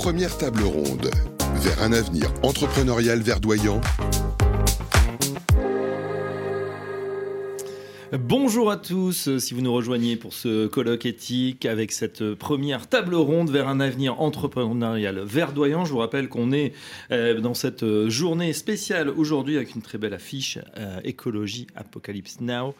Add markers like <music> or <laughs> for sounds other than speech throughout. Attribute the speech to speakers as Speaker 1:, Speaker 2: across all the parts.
Speaker 1: première table ronde vers un avenir entrepreneurial verdoyant
Speaker 2: Bonjour à tous, euh, si vous nous rejoignez pour ce colloque éthique avec cette euh, première table ronde vers un avenir entrepreneurial verdoyant. Je vous rappelle qu'on est euh, dans cette journée spéciale aujourd'hui avec une très belle affiche écologie Apocalypse Now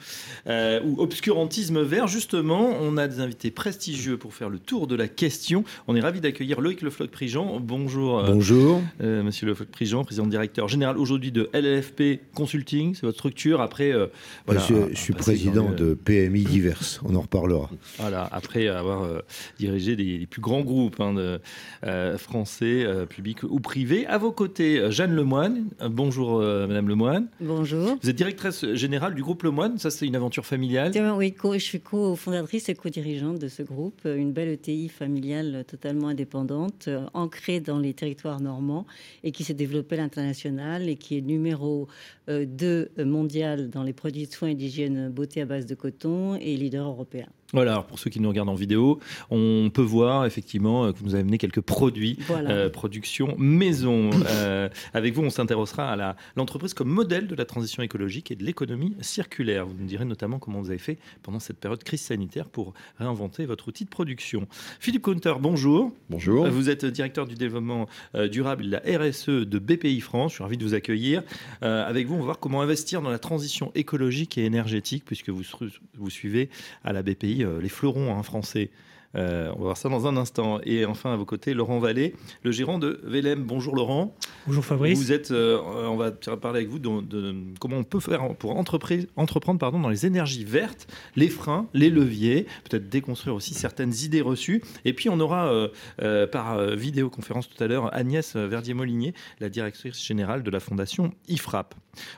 Speaker 2: ou obscurantisme vert. Justement, on a des invités prestigieux pour faire le tour de la question. On est ravi d'accueillir Loïc Lefloc-Prigent. Bonjour.
Speaker 3: Bonjour.
Speaker 2: Monsieur Lefloc-Prigent, président directeur général aujourd'hui de LLFP Consulting, c'est votre structure. Après,
Speaker 3: voilà, je, suis président de PMI diverses. On en reparlera.
Speaker 2: Voilà, après avoir euh, dirigé les, plus grands groupes hein, de, euh, français, euh, publics ou privés. À vos côtés, Jeanne Lemoine. bonjour, Madame Lemoine.
Speaker 4: Bonjour.
Speaker 2: Vous êtes directrice générale du groupe Lemoine. Ça, c'est une aventure familiale.
Speaker 4: Oui, je suis co-fondatrice et co-dirigeante de ce groupe. Une belle ETI familiale totalement indépendante, ancrée dans les territoires normands et qui s'est développée à l'international et qui est numéro 2 mondial dans les produits de soins et d'hygiène beauté à base de coton et leader européen.
Speaker 2: Voilà, alors pour ceux qui nous regardent en vidéo, on peut voir effectivement euh, que vous avez amené quelques produits, euh, production maison. <coughs> Euh, avec vous, on s'intéressera à l'entreprise comme modèle de la transition écologique et de l'économie circulaire. Vous nous direz notamment comment vous avez fait pendant cette période crise sanitaire pour réinventer votre outil de production. Philippe Counter, bonjour.
Speaker 3: Bonjour.
Speaker 2: Vous êtes directeur du développement durable de la RSE de BPI France. Je suis ravi de vous accueillir. avec vous, on va voir comment investir dans la transition écologique et énergétique, puisque vous, vous suivez à la BPI euh, les fleurons hein, français. Euh, on va voir ça dans un instant. Et enfin, à vos côtés, Laurent Vallée, le gérant de Vélem. Bonjour Laurent.
Speaker 5: Bonjour Fabrice.
Speaker 2: Vous êtes, euh, on va parler avec vous de, comment on peut faire pour entreprendre pardon, dans les énergies vertes, les freins, les leviers, peut-être déconstruire aussi certaines idées reçues. Et puis on aura par vidéoconférence tout à l'heure Agnès Verdier-Molinier, la directrice générale de la fondation IFRAP.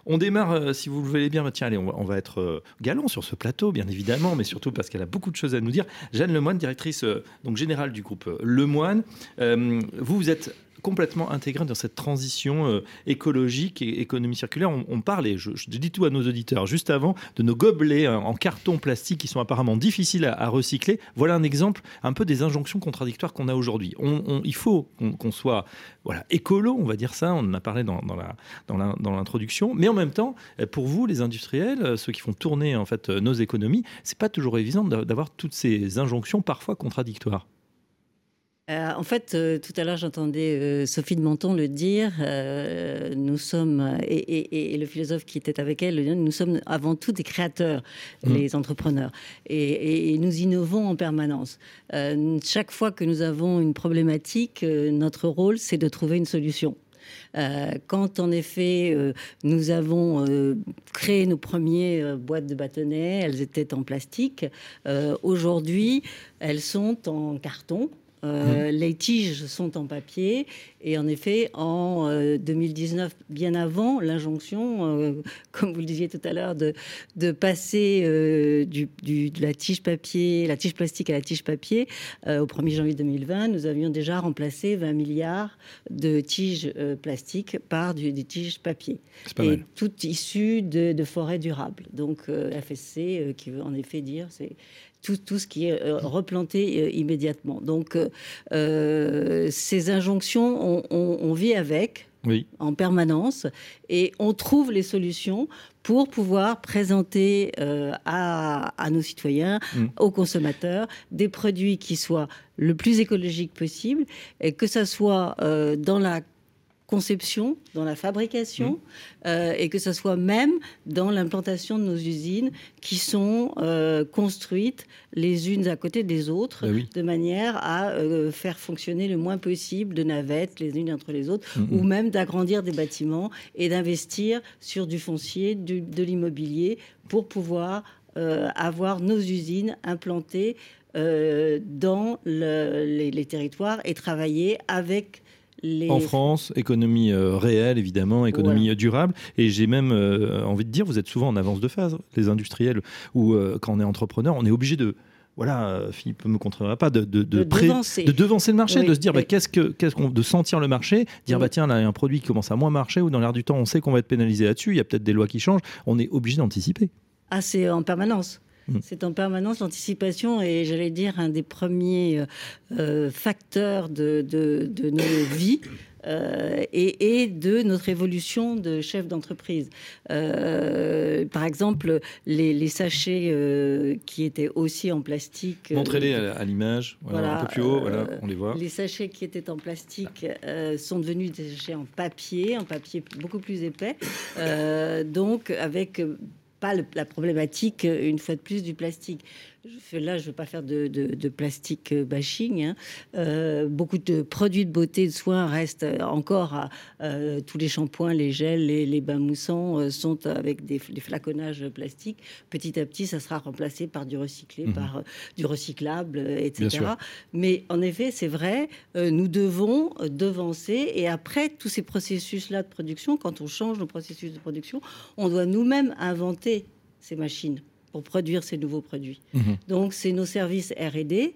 Speaker 2: On démarre, euh, si vous le voulez bien, tiens, allez, on va, être euh, galant sur ce plateau, bien évidemment, mais surtout parce qu'elle a beaucoup de choses à nous dire. Jeanne Lemoine, directrice euh, donc générale du groupe Lemoine. vous, vous êtes complètement intégré dans cette transition euh, écologique et économie circulaire. On, parle, et je, dis tout à nos auditeurs juste avant, de nos gobelets euh, en carton plastique qui sont apparemment difficiles à, recycler. Voilà un exemple un peu des injonctions contradictoires qu'on a aujourd'hui. il faut qu'on soit voilà, écolo, on va dire ça, on en a parlé dans, l'introduction, mais en même temps, euh, pour vous, les industriels, ceux qui font tourner en fait nos économies, c'est pas toujours évident d'avoir toutes ces injonctions parfois contradictoires.
Speaker 4: Euh, en fait, euh, tout à l'heure, j'entendais euh, Sophie de Menton le dire. nous sommes, et, le philosophe qui était avec elle, nous sommes avant tout des créateurs, mmh. les entrepreneurs. Et, nous innovons en permanence. chaque fois que nous avons une problématique, notre rôle, c'est de trouver une solution. quand en effet nous avons créé nos premières boîtes de bâtonnets, elles étaient en plastique. Aujourd'hui, elles sont en carton. Euh, mhm. Les tiges sont en papier et en effet, en 2019, euh, bien avant l'injonction, euh, <laughs> comme vous le disiez tout à l'heure, de, de passer du, de la tige papier, la tige plastique à la tige papier, au 1er janvier 2020, nous avions déjà remplacé 20 milliards de tiges plastiques par du, des tiges papier. et tout issu de, de forêts durables. Donc FSC, qui veut en effet dire, c'est tout, tout ce qui est euh, replanté euh, immédiatement. Donc, euh, ces injonctions, on, vit avec. Oui. en permanence et on trouve les solutions pour pouvoir présenter à, nos citoyens, mm. aux consommateurs, des produits qui soient le plus écologiques possible et que ça soit dans la conception, dans la fabrication, mmh. euh, et que ce soit même dans l'implantation de nos usines qui sont euh, construites les unes à côté des autres, bah de manière à euh, faire fonctionner le moins possible de navettes les unes entre les autres, mmh, ou mmh. même d'agrandir des bâtiments et d'investir sur du foncier, de l'immobilier, pour pouvoir avoir nos usines implantées dans les, territoires et travailler avec
Speaker 2: en France, économie euh, réelle, évidemment, économie durable. Et j'ai même euh, envie de dire, vous êtes souvent en avance de phase, les industriels, ou euh, quand on est entrepreneur, on est obligé de voilà, Philippe ne me contrôlera pas, de, de, de, devancer. de, devancer. le marché, de se dire bah, qu'est-ce que, qu'est-ce qu'on, de sentir le marché, dire bah tiens là il y a un produit qui commence à moins marcher ou dans l'air du temps on sait qu'on va être pénalisé là-dessus, il y a peut-être des lois qui changent, on est obligé d'anticiper.
Speaker 4: Ah c'est en permanence. Mmh. C'est en permanence l'anticipation et j'allais dire un des premiers facteurs de, de, de nos <coughs> vies. Euh, et, de notre évolution de chef d'entreprise. Euh, par exemple, les, sachets euh, qui étaient aussi en plastique.
Speaker 2: Montrez-les à, l'image, voilà, un peu plus haut, voilà, on les voit.
Speaker 4: Les sachets qui étaient en plastique sont devenus des sachets en papier, en papier beaucoup plus épais, donc avec pas la problématique, une fois de plus, du plastique. Là, je ne veux pas faire de, de, plastique bashing. Hein. Euh, beaucoup de produits de beauté, de soins restent encore à euh, tous les shampoings, les gels, les, bains moussants euh, sont avec des, flaconnages plastiques. Petit à petit, ça sera remplacé par du recyclé, mhm. par du recyclable, etc. Mais en effet, c'est vrai, nous devons devancer et après tous ces processus-là de production, quand on change nos processus de production, on doit nous-mêmes inventer ces machines pour produire ces nouveaux produits. Mhm. Donc, c'est nos services R&D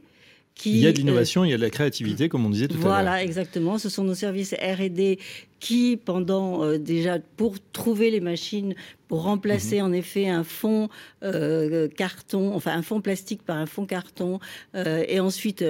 Speaker 4: qui...
Speaker 2: Il y a de l'innovation, il y a de la créativité, comme on disait tout
Speaker 4: à l'heure.
Speaker 2: Voilà,
Speaker 4: exactement. Ce sont nos services R&D qui, pendant euh, déjà, pour trouver les machines, pour remplacer mhm. en effet un fond euh, carton, enfin un fond plastique par un fond carton, euh, et ensuite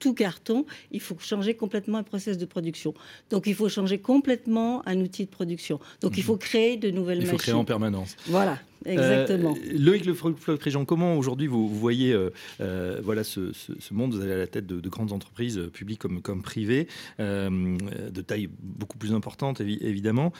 Speaker 4: tout carton, il faut changer complètement un process de production. Donc il faut changer complètement un outil de production. Donc il mhm. faut créer de nouvelles machines. Il
Speaker 2: faut créer en permanence.
Speaker 4: Voilà. Exactement.
Speaker 2: Euh, Loïc Le Floch-Préjean, comment aujourd'hui vous, voyez euh, euh, voilà, ce, monde Vous allez à la tête de, grandes entreprises, publiques comme, comme privées, de taille beaucoup plus importante évidemment.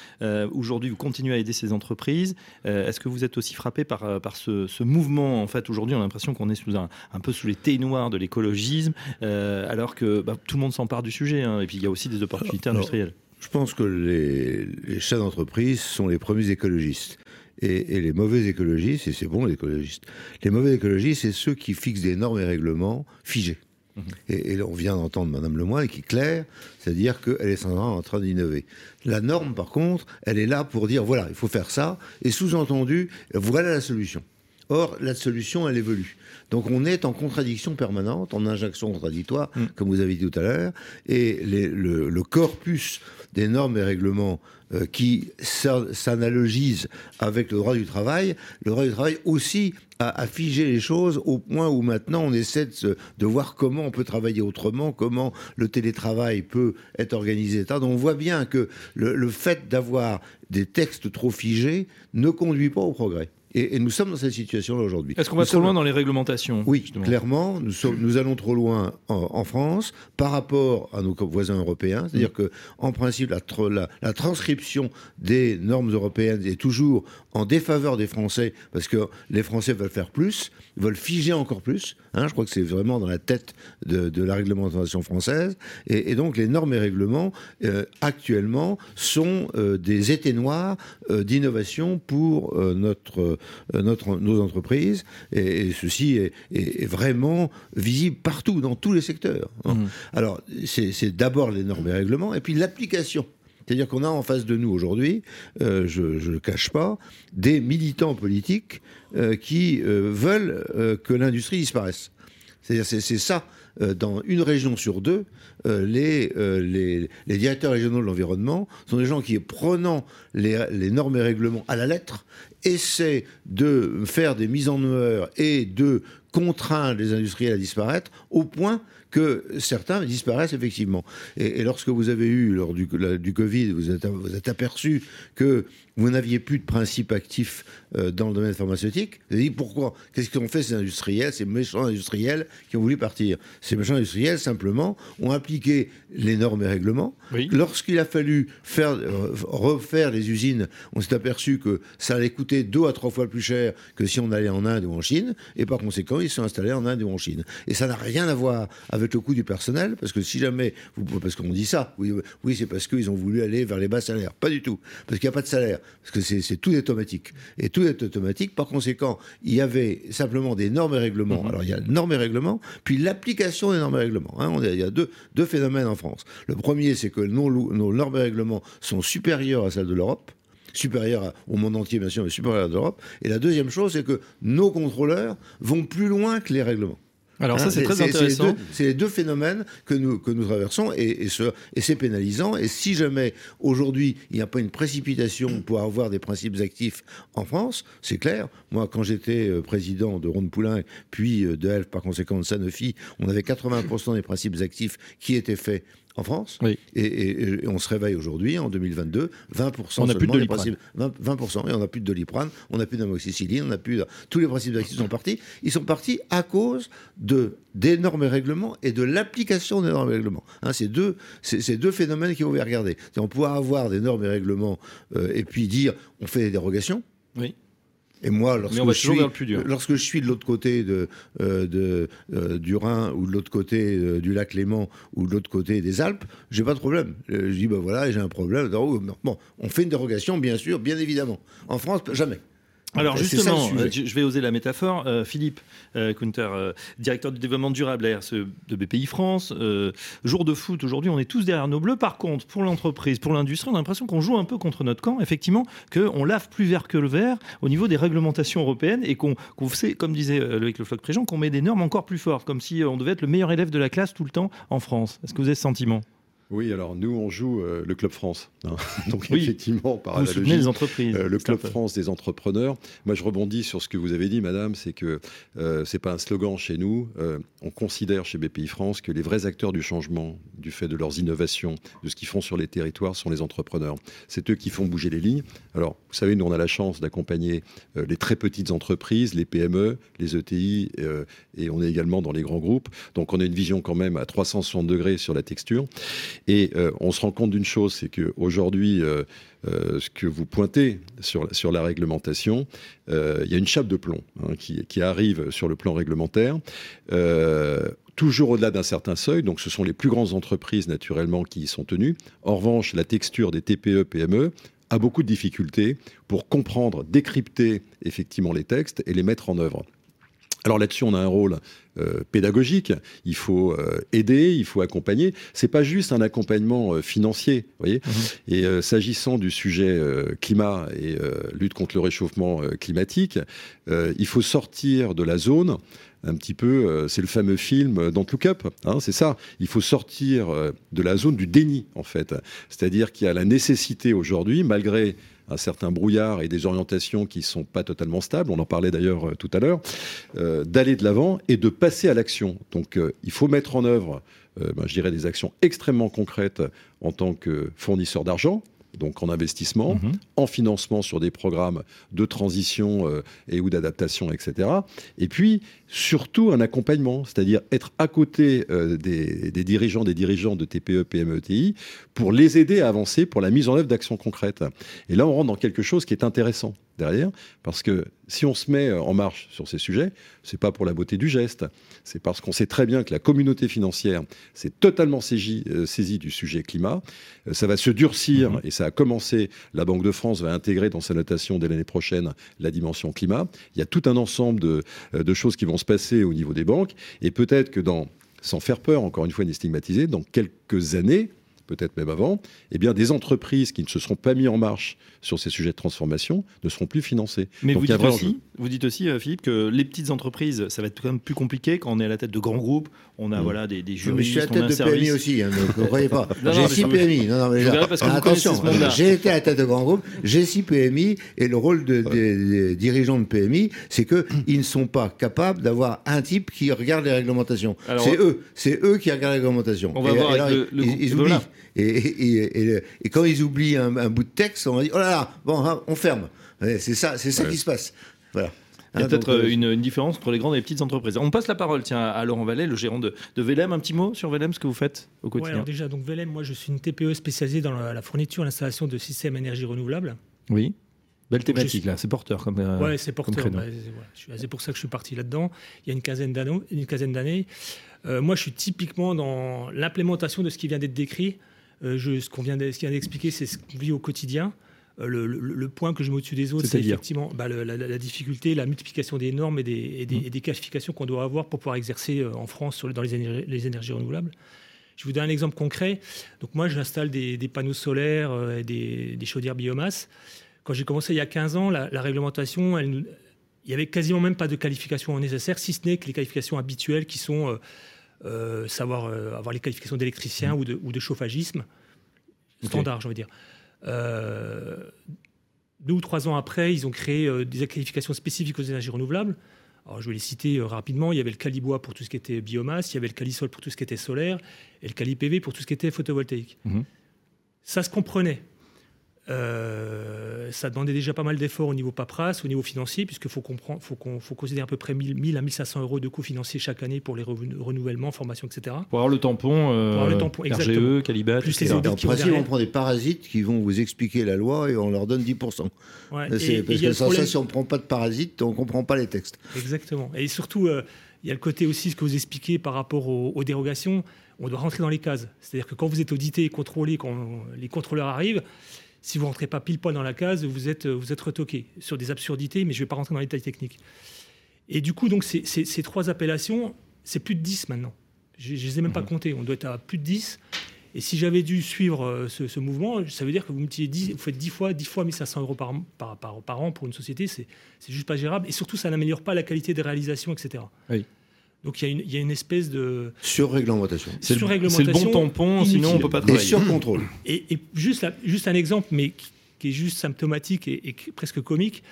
Speaker 2: aujourd'hui, vous continuez à aider ces entreprises. Est-ce que vous êtes aussi frappé par, par ce, mouvement En fait, aujourd'hui, on a l'impression qu'on est sous un, un, peu sous les noires de l'écologisme, alors que bah, tout le monde s'empare du sujet. Hein. et puis, il y a aussi des opportunités industrielles.
Speaker 3: Je pense que les, les chefs d'entreprise sont les premiers écologistes. Et, les mauvais écologistes, et c'est bon les écologistes, les mauvais écologistes, c'est ceux qui fixent des normes et règlements figés. Mhm. Et, on vient d'entendre Madame Lemoyne qui est claire, c'est-à-dire qu'elle est en train d'innover. La norme, par contre, elle est là pour dire voilà, il faut faire ça, et sous-entendu, voilà la solution. Or, la solution, elle évolue. Donc, on est en contradiction permanente, en injonction contradictoire, mm. comme vous avez dit tout à l'heure, et le, corpus des normes et règlements euh, qui s'analogisent avec le droit du travail, le droit du travail aussi a, figé les choses au point où maintenant on essaie de, voir comment on peut travailler autrement, comment le télétravail peut être organisé. Donc on voit bien que le fait d'avoir des textes trop figés ne conduit pas au progrès. Et, nous sommes dans cette situation-là aujourd'hui.
Speaker 2: Est-ce qu'on va trop loin dans les réglementations
Speaker 3: Oui, clairement, nous, sommes, nous allons trop loin en, France par rapport à nos voisins européens. C'est-à-dire mm. que, en principe, la, la, transcription des normes européennes est toujours en défaveur des Français parce que les Français veulent faire plus, veulent figer encore plus. Hein, je crois que c'est vraiment dans la tête de, la réglementation française. Et, donc, les normes et règlements euh, actuellement sont euh, des étés noirs euh, d'innovation pour notre notre, nos entreprises. Et, ceci est, vraiment visible partout, dans tous les secteurs. Hein. Mmh. Alors, c'est d'abord les normes et règlements, et puis l'application. C'est-à-dire qu'on a en face de nous aujourd'hui, euh, je ne le cache pas, des militants politiques euh, qui veulent que l'industrie disparaisse. C'est-à-dire c'est ça euh, dans une région sur deux, euh, euh, les, directeurs régionaux de l'environnement sont des gens qui, prenant les, normes et règlements à la lettre, essaient de faire des mises en œuvre et de contraindre les industriels à disparaître au point que certains disparaissent effectivement. Et, lorsque vous avez eu, lors du, du Covid, vous êtes, vous êtes aperçu que vous n'aviez plus de principes actifs euh, dans le domaine pharmaceutique. Vous avez dit pourquoi? Qu'est-ce qu'ont fait ces industriels, ces méchants industriels qui ont voulu partir? Ces méchants industriels, simplement, ont appliqué les normes et règlements. Lorsqu'il a fallu faire, euh, refaire les usines, on s'est aperçu que ça allait coûter deux à trois fois plus cher que si on allait en Inde ou en Chine. Et par conséquent, ils sont installés en Inde ou en Chine. Et ça n'a rien à voir avec le coût du personnel, parce que si jamais, vous, parce qu'on dit ça, oui, oui c'est parce qu'ils ont voulu aller vers les bas salaires. Pas du tout. Parce qu'il n'y a pas de salaire parce que c'est tout automatique. Et tout est automatique. Par conséquent, il y avait simplement des normes et règlements. Mhm. Alors, il y a normes et règlements, puis l'application des normes et règlements. Hein. il y a deux, deux, phénomènes en France. Le premier, c'est que nos, nos normes et règlements sont supérieurs à celles de l'Europe supérieures au monde entier, bien sûr, mais supérieures à l'Europe. Et la deuxième chose, c'est que nos contrôleurs vont plus loin que les règlements.
Speaker 2: Alors ça,
Speaker 3: Hein,
Speaker 2: c'est très
Speaker 3: c'est les
Speaker 2: intéressant.
Speaker 3: C'est les deux phénomènes que nous, que nous traversons et, et, ce- et c'est pénalisant. Et si jamais aujourd'hui il n'y a pas une précipitation pour avoir des principes actifs en France, c'est clair. Moi, quand j'étais euh, président de Ronde Poulain, puis euh, de Elf, par conséquent de Sanofi, on avait 80% des principes actifs qui étaient faits en France.
Speaker 2: Oui.
Speaker 3: Et, et- et on se réveille aujourd'hui, en 2022, 20%
Speaker 2: On n'a plus de Doliprane.
Speaker 3: principes 20, 20%, et on n'a plus de doliprane, on n'a plus d'amoxicilline, on n'a plus de- tous les principes actifs sont partis. Ils sont partis à cause de des normes et règlements et de l'application des normes et règlements. Hein, c'est deux, c'est deux phénomènes qu'il faut regarder. On pourra avoir des normes et règlements euh, et puis dire on fait des dérogations.
Speaker 2: Oui.
Speaker 3: Et moi, lorsque, je suis, lorsque je suis de l'autre côté de, euh, de, euh, du Rhin ou de l'autre côté euh, du lac Léman ou de l'autre côté des Alpes, j'ai pas de problème. Je dis, ben voilà, j'ai un problème. Oh, Bon, on fait une dérogation, bien sûr, bien évidemment. En France, jamais.
Speaker 2: Alors justement, euh, je vais oser la métaphore. Euh, Philippe euh, Kunter, directeur du développement durable à RSE de BPI France. jour de foot aujourd'hui, on est tous derrière nos bleus. Par contre, pour l'entreprise, pour l'industrie, on a l'impression qu'on joue un peu contre notre camp. Effectivement, qu'on lave plus vert que le vert au niveau des réglementations européennes et qu'on qu'on sait, comme disait Loïc Le Floch-Préjean, qu'on met des normes encore plus fortes, comme si on devait être le meilleur élève de la classe tout le temps en France. Est-ce que vous avez ce sentiment?
Speaker 5: Oui, alors nous, on joue euh, le Club France. hein. <laughs> Donc
Speaker 2: Oui.
Speaker 5: effectivement, par
Speaker 2: Vous
Speaker 5: analogie,
Speaker 2: les entreprises
Speaker 5: euh, le Club. France des entrepreneurs. Moi, je rebondis sur ce que vous avez dit, madame, c'est que euh, c'est pas un slogan chez nous. Euh, on considère chez BPI France que les vrais acteurs du changement, du fait de leurs innovations, de ce qu'ils font sur les territoires, sont les entrepreneurs. C'est eux qui font bouger les lignes. Alors, vous savez, nous, on a la chance d'accompagner les très petites entreprises, les PME, les ETI, et on est également dans les grands groupes. Donc, on a une vision quand même à 360 degrés sur la texture. Et euh, on se rend compte d'une chose, c'est qu'aujourd'hui, euh, euh, ce que vous pointez sur, la- réglementation, il y a une chape de plomb hein, qui, arrive sur le plan réglementaire. Toujours au-delà d'un certain seuil, donc ce sont les plus grandes entreprises naturellement qui y sont tenues. En revanche, la texture des TPE, PME a beaucoup de difficultés pour comprendre, décrypter effectivement les textes et les mettre en œuvre. Alors là-dessus, on a un rôle euh, pédagogique. Il faut euh, aider, il faut accompagner. C'est pas juste un accompagnement euh, financier, voyez. Et euh, s'agissant du sujet climat et lutte contre le réchauffement climatique, il faut sortir de la zone. Un petit peu, c'est le fameux film Don't Look Up, hein, c'est ça. Il faut sortir de la zone du déni, en fait. C'est-à-dire qu'il y a la nécessité aujourd'hui, malgré un certain brouillard et des orientations qui sont pas totalement stables, on en parlait d'ailleurs euh, tout à l'heure, euh, d'aller de l'avant et de passer à l'action. Donc euh, il faut mettre en œuvre, euh, ben, je dirais, des actions extrêmement concrètes en tant que fournisseur d'argent, donc en investissement,
Speaker 2: Mhm.
Speaker 5: en financement sur des programmes de transition euh, et ou d'adaptation, etc. Et puis surtout un accompagnement, c'est-à-dire être à côté euh, des, des dirigeants, des dirigeants de TPE, PME, ETI, pour les aider à avancer pour la mise en œuvre d'actions concrètes. Et là, on rentre dans quelque chose qui est intéressant derrière, parce que si on se met euh, en marche sur ces sujets, c'est pas pour la beauté du geste, c'est parce qu'on sait très bien que la communauté financière s'est totalement saisie, euh, saisie du sujet climat. Euh, ça va se durcir
Speaker 2: Mhm.
Speaker 5: et ça a commencé. La Banque de France va intégrer dans sa notation dès l'année prochaine la dimension climat. Il y a tout un ensemble de, de choses qui vont se passer au niveau des banques. Et peut-être que dans, sans faire peur, encore une fois, ni stigmatiser, dans quelques années, peut-être même avant, eh bien, des entreprises qui ne se seront pas mis en marche sur ces sujets de transformation ne seront plus financées.
Speaker 2: Mais
Speaker 5: Donc,
Speaker 2: vous dites, aussi, vous dites aussi, Philippe, que les petites entreprises, ça va être quand même plus compliqué quand on est à la tête de grands groupes. On a
Speaker 5: Mm.
Speaker 2: voilà, des, des
Speaker 3: mais je suis à
Speaker 2: juristes,
Speaker 3: la
Speaker 2: on a
Speaker 3: tête
Speaker 2: un
Speaker 3: de PMI aussi, hein, ne croyez pas. <laughs> J'ai
Speaker 2: mais
Speaker 3: six
Speaker 2: ça me-
Speaker 3: PMI. Non, non, mais là,
Speaker 2: parce que vous
Speaker 3: attention, j'ai été à la tête de grands groupes, j'ai six PMI, et le rôle de- des, des dirigeants de PMI, c'est qu'ils ne sont pas capables d'avoir un type qui regarde les réglementations. C'est eux, c'est eux qui regardent les réglementations.
Speaker 2: On va
Speaker 3: et,
Speaker 2: voir
Speaker 3: et
Speaker 2: avec
Speaker 3: là,
Speaker 2: le- le
Speaker 3: ils, oublient. Et, et- et- et- et quand ils oublient un, un bout de texte, on va dire oh là là, bon, hein, on ferme. Ouais, C'est ça, c'est ça
Speaker 5: Ouais.
Speaker 3: qui se passe. Voilà.
Speaker 2: Il y a
Speaker 3: Hein,
Speaker 2: peut-être
Speaker 3: donc,
Speaker 2: euh, une, une différence entre les grandes et les petites entreprises. On passe la parole tiens, à Laurent Vallet, le gérant de, de Velem. Un petit mot sur Velem, ce que vous faites au
Speaker 6: Ouais,
Speaker 2: quotidien
Speaker 6: alors déjà, donc Velem, moi je suis une TPE spécialisée dans la, la fourniture et l'installation de systèmes énergie renouvelable.
Speaker 2: Oui. Belle thématique,
Speaker 6: suis-
Speaker 2: là. C'est porteur comme. euh,
Speaker 6: ouais, c'est porteur. bah, c'est voilà, pour ça que je suis parti là-dedans. Il y a une quinzaine d'années. Une quinzaine d'années. Euh, moi, je suis typiquement dans l'implémentation de ce qui vient d'être décrit. Euh, je, ce qu'on vient d'expliquer, c'est ce qu'on vit au quotidien. Euh, le, le- le point que je mets au-dessus des autres, c'est effectivement bah, le- la, difficulté, la multiplication des normes et des, et des,
Speaker 2: Mmh.
Speaker 6: et des qualifications qu'on doit avoir pour pouvoir exercer euh, en France sur, dans les énergies, les énergies renouvelables. Je vous donne un exemple concret. Donc moi, j'installe des, des panneaux solaires et des, des chaudières biomasse. Quand j'ai commencé il y a 15 ans, la, la réglementation, elle il n'y avait quasiment même pas de qualifications nécessaires, si ce n'est que les qualifications habituelles qui sont euh, savoir euh, avoir les qualifications d'électricien ou, de, ou de chauffagisme, standard, je veux dire. Euh, deux ou trois ans après, ils ont créé des qualifications spécifiques aux énergies renouvelables. Alors, je vais les citer rapidement. Il y avait le Calibois pour tout ce qui était biomasse, il y avait le Calisol pour tout ce qui était solaire, et le Cali-PV pour tout ce qui était photovoltaïque.
Speaker 2: Mhm.
Speaker 6: Ça se comprenait. Euh, ça demandait déjà pas mal d'efforts au niveau paperasse, au niveau financier, puisqu'il faut, comprendre, faut, qu'on, faut considérer à peu près 1000, 1000 à 1500 euros de coûts financiers chaque année pour les renouvellements, formations, etc.
Speaker 2: Pour avoir le tampon, euh,
Speaker 6: Pour avoir le tampon, exactement.
Speaker 2: RGE, Calibat,
Speaker 6: Plus
Speaker 2: etc.
Speaker 6: les audits
Speaker 3: En
Speaker 6: qui
Speaker 3: principe, on prend des parasites qui vont vous expliquer la loi et on leur donne 10%.
Speaker 6: Ouais, et-
Speaker 3: parce que sans
Speaker 6: problème-
Speaker 3: ça, si on ne prend pas de parasites, on ne comprend pas les textes.
Speaker 6: Exactement. Et surtout, euh, il y a le côté aussi, ce que vous expliquez par rapport aux, aux dérogations, on doit rentrer dans les cases. C'est-à-dire que quand vous êtes audité et contrôlé, quand les contrôleurs arrivent, si vous rentrez pas pile poil dans la case, vous êtes, vous êtes retoqué sur des absurdités, mais je ne vais pas rentrer dans les détails techniques. Et du coup, donc, ces, ces- ces trois appellations, c'est plus de 10 maintenant. Je ne les ai même pas comptés. On doit être à plus de 10. Et si j'avais dû suivre euh, ce, ce mouvement, ça veut dire que vous, multipliez 10, vous faites 10 fois, 10 fois 1500 euros par, par, par, par an pour une société. C'est c'est juste pas gérable. Et surtout, ça n'améliore pas la qualité des réalisations, etc.
Speaker 2: Oui.
Speaker 6: Donc il y, a une- il y a une espèce de.
Speaker 3: Sur-réglementation.
Speaker 2: C'est le, c'est le bon tampon,
Speaker 6: inutile.
Speaker 2: sinon on peut pas
Speaker 3: Et
Speaker 2: travailler.
Speaker 3: sur-contrôle.
Speaker 6: Et, et juste, la- juste un exemple, mais qui, qui est juste symptomatique et, et presque comique,